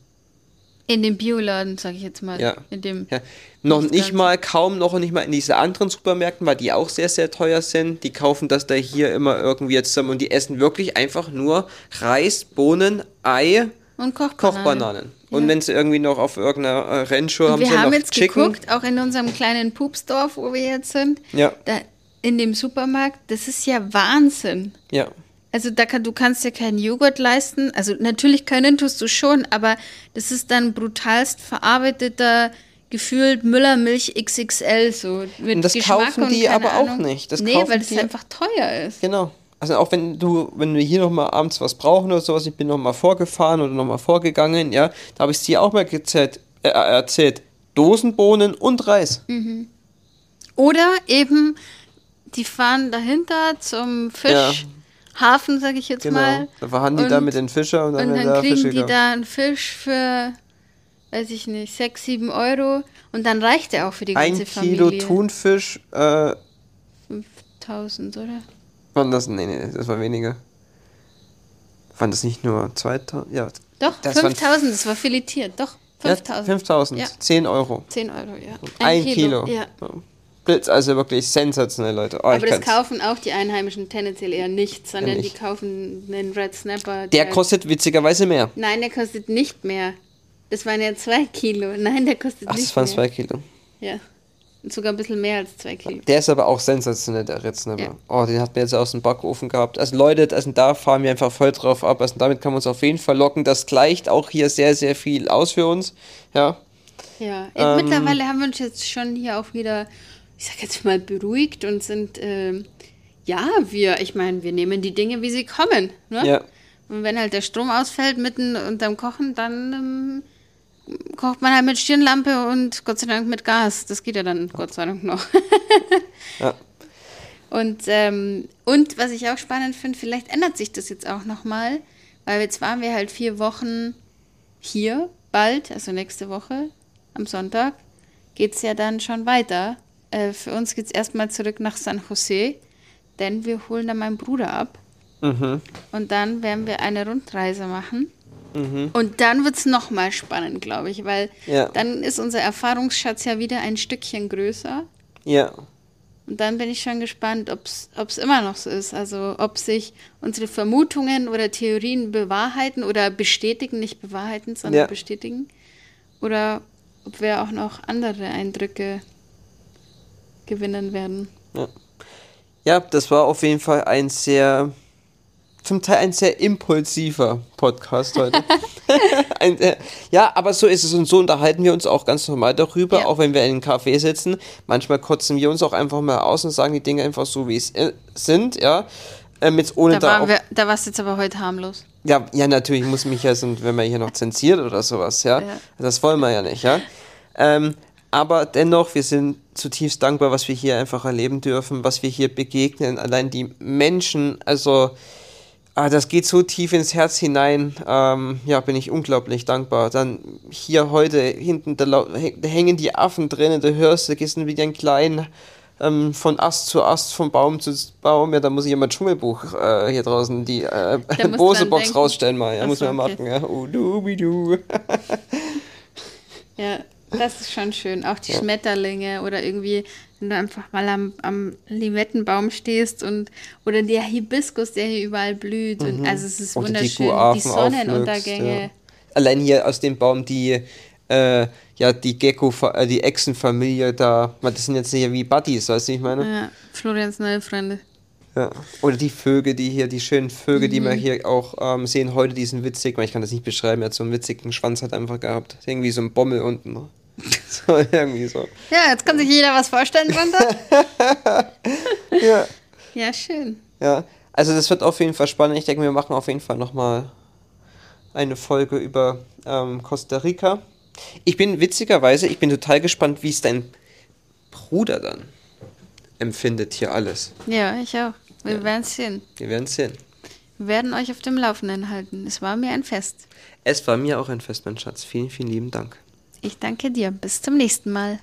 In dem Bioladen, sage ich jetzt mal. Ja. In dem Ja, noch Nicht mal, kaum noch nicht mal in diese anderen Supermärkten, weil die auch sehr, sehr teuer sind. Die kaufen das da hier immer irgendwie zusammen und die essen wirklich einfach nur Reis, Bohnen, Ei, und Kochbananen. Kochbananen. Und wenn sie irgendwie noch auf irgendeiner äh, Rennshow haben Wir sie haben noch jetzt Chicken. geguckt, auch in unserem kleinen Pupsdorf, wo wir jetzt sind. Ja. Da in dem Supermarkt, das ist ja Wahnsinn. Ja. Also da kann, du kannst dir keinen Joghurt leisten. Also natürlich können tust du schon, aber das ist dann brutalst verarbeiteter, gefühlt Müllermilch XXL so. Mit Und das Geschmack kaufen die aber auch Ahnung. nicht. Das nee, weil es einfach teuer ist. Genau. Also auch wenn du, wenn wir hier nochmal abends was brauchen oder sowas, ich bin nochmal vorgefahren oder nochmal vorgegangen, ja, da habe ich es dir auch mal gezählt, äh, erzählt. Dosenbohnen und Reis. Mhm. Oder eben, die fahren dahinter zum Fischhafen, sage ich jetzt Genau. mal. Da verhandeln die da Und- mit den Fischern und dann, Und dann da kriegen Fische die gekauft. da einen Fisch für, weiß ich nicht, 6, 7 Euro. Und dann reicht der auch für die ganze Ein Kilo Familie. Thunfisch, äh, 5000, oder? waren das, nee, nee, das war weniger. Waren das nicht nur 2000? Ja, Doch, Das waren 5000, das war filetiert. Doch, ja, 5000. 5000, Ja. 10 Euro. 10 Euro, ja. Ein, Kilo. Ja. Blitz, also wirklich sensationell, Leute. Oh, Aber das kaufen auch die Einheimischen tendenziell eher nicht, sondern nicht. die kaufen einen Red Snapper. Der kostet witzigerweise mehr. Nein, der kostet nicht mehr. Das waren ja zwei Kilo. Nein, der kostet Ach, nicht das waren mehr. zwei Kilo. Ja. Und sogar ein bisschen mehr als zwei Kilo. Der ist aber auch sensationell, der Red Snapper. Ja. Oh, den hat mir jetzt aus dem Backofen gehabt. Also Leute, also da fahren wir einfach voll drauf ab. Also damit kann man uns auf jeden Fall locken. Das gleicht auch hier sehr, sehr viel aus für uns. Ja. Ja, Ähm, mittlerweile haben wir uns jetzt schon hier auch wieder, ich sag jetzt mal, beruhigt und sind, ähm, ja, wir, ich meine, wir nehmen die Dinge, wie sie kommen. Ne? Ja. Und wenn halt der Strom ausfällt mitten unterm Kochen, dann ähm, kocht man halt mit Stirnlampe und Gott sei Dank mit Gas. Das geht ja dann Gott sei Dank noch. (laughs) Ja. Und, ähm, und was ich auch spannend finde, vielleicht ändert sich das jetzt auch nochmal, weil jetzt waren wir halt vier Wochen hier, bald, also nächste Woche, am Sonntag, geht es ja dann schon weiter. Äh, für uns geht es erstmal zurück nach San Jose, denn wir holen da meinen Bruder ab. Mhm. Und dann werden wir eine Rundreise machen. Und dann wird es nochmal spannend, glaube ich, weil Ja. dann ist unser Erfahrungsschatz ja wieder ein Stückchen größer. Ja. Und dann bin ich schon gespannt, ob es immer noch so ist. Also ob sich unsere Vermutungen oder Theorien bewahrheiten oder bestätigen, nicht bewahrheiten, sondern Ja. bestätigen. Oder ob wir auch noch andere Eindrücke gewinnen werden. Ja, das war auf jeden Fall ein sehr, zum Teil ein sehr impulsiver Podcast heute. (laughs) (laughs) ein, äh, ja, aber so ist es und so unterhalten wir uns auch ganz normal darüber, Ja. auch wenn wir in einem Café sitzen. Manchmal kotzen wir uns auch einfach mal aus und sagen die Dinge einfach so, wie es sind, ja. Ähm, jetzt ohne Da, da, wir, da warst du jetzt aber heute harmlos. ja, ja, natürlich muss mich ja, wenn man hier noch zensiert oder sowas, ja. Ja. Das wollen wir ja nicht, ja. Ähm, aber dennoch, wir sind zutiefst dankbar, was wir hier einfach erleben dürfen, was wir hier begegnen. Allein die Menschen, also ah, das geht so tief ins Herz hinein. Ähm, ja, bin ich unglaublich dankbar. Dann hier heute hinten, da, da hängen die Affen drinnen, da hörst du, gehst du wie ein klein ähm, von Ast zu Ast, von Baum zu Baum. Ja, da muss ich ja mal Dschungelbuch äh, hier draußen die äh, (laughs) Bose-Box denken. rausstellen mal. Ja, Ach muss man okay. machen. Ja. Oh, du, wie du. (laughs) Ja, das ist schon schön. Auch die Schmetterlinge oder irgendwie, wenn du einfach mal am, am Limettenbaum stehst und oder der Hibiskus, der hier überall blüht. Und, also es ist Oder die wunderschön. Die, Guaven Sonnenuntergänge. ja. Allein hier aus dem Baum die, äh, ja, die Gecko, äh, die Echsenfamilie da, das sind jetzt hier wie Buddies, weißt du, wie ich meine? Ja, Florians neue Freunde. Ja. Oder die Vögel, die hier, die schönen Vögel, die Mhm. wir hier auch ähm, sehen, heute diesen witzig, ich kann das nicht beschreiben, er hat so einen witzigen Schwanz hat einfach gehabt. Irgendwie so ein Bommel unten. (laughs) so, irgendwie so. Ja, jetzt kann sich jeder was vorstellen drunter. (laughs) Ja. ja, schön. Ja, also das wird auf jeden Fall spannend. Ich denke, wir machen auf jeden Fall nochmal eine Folge über ähm, Costa Rica. Ich bin witzigerweise, ich bin total gespannt, wie es dein Bruder dann empfindet hier alles. Ja, ich auch. Wir werden es sehen. Wir werden sehen. Wir werden euch auf dem Laufenden halten. Es war mir ein Fest. Es war mir auch ein Fest, mein Schatz. Vielen, vielen lieben Dank. Ich danke dir. Bis zum nächsten Mal.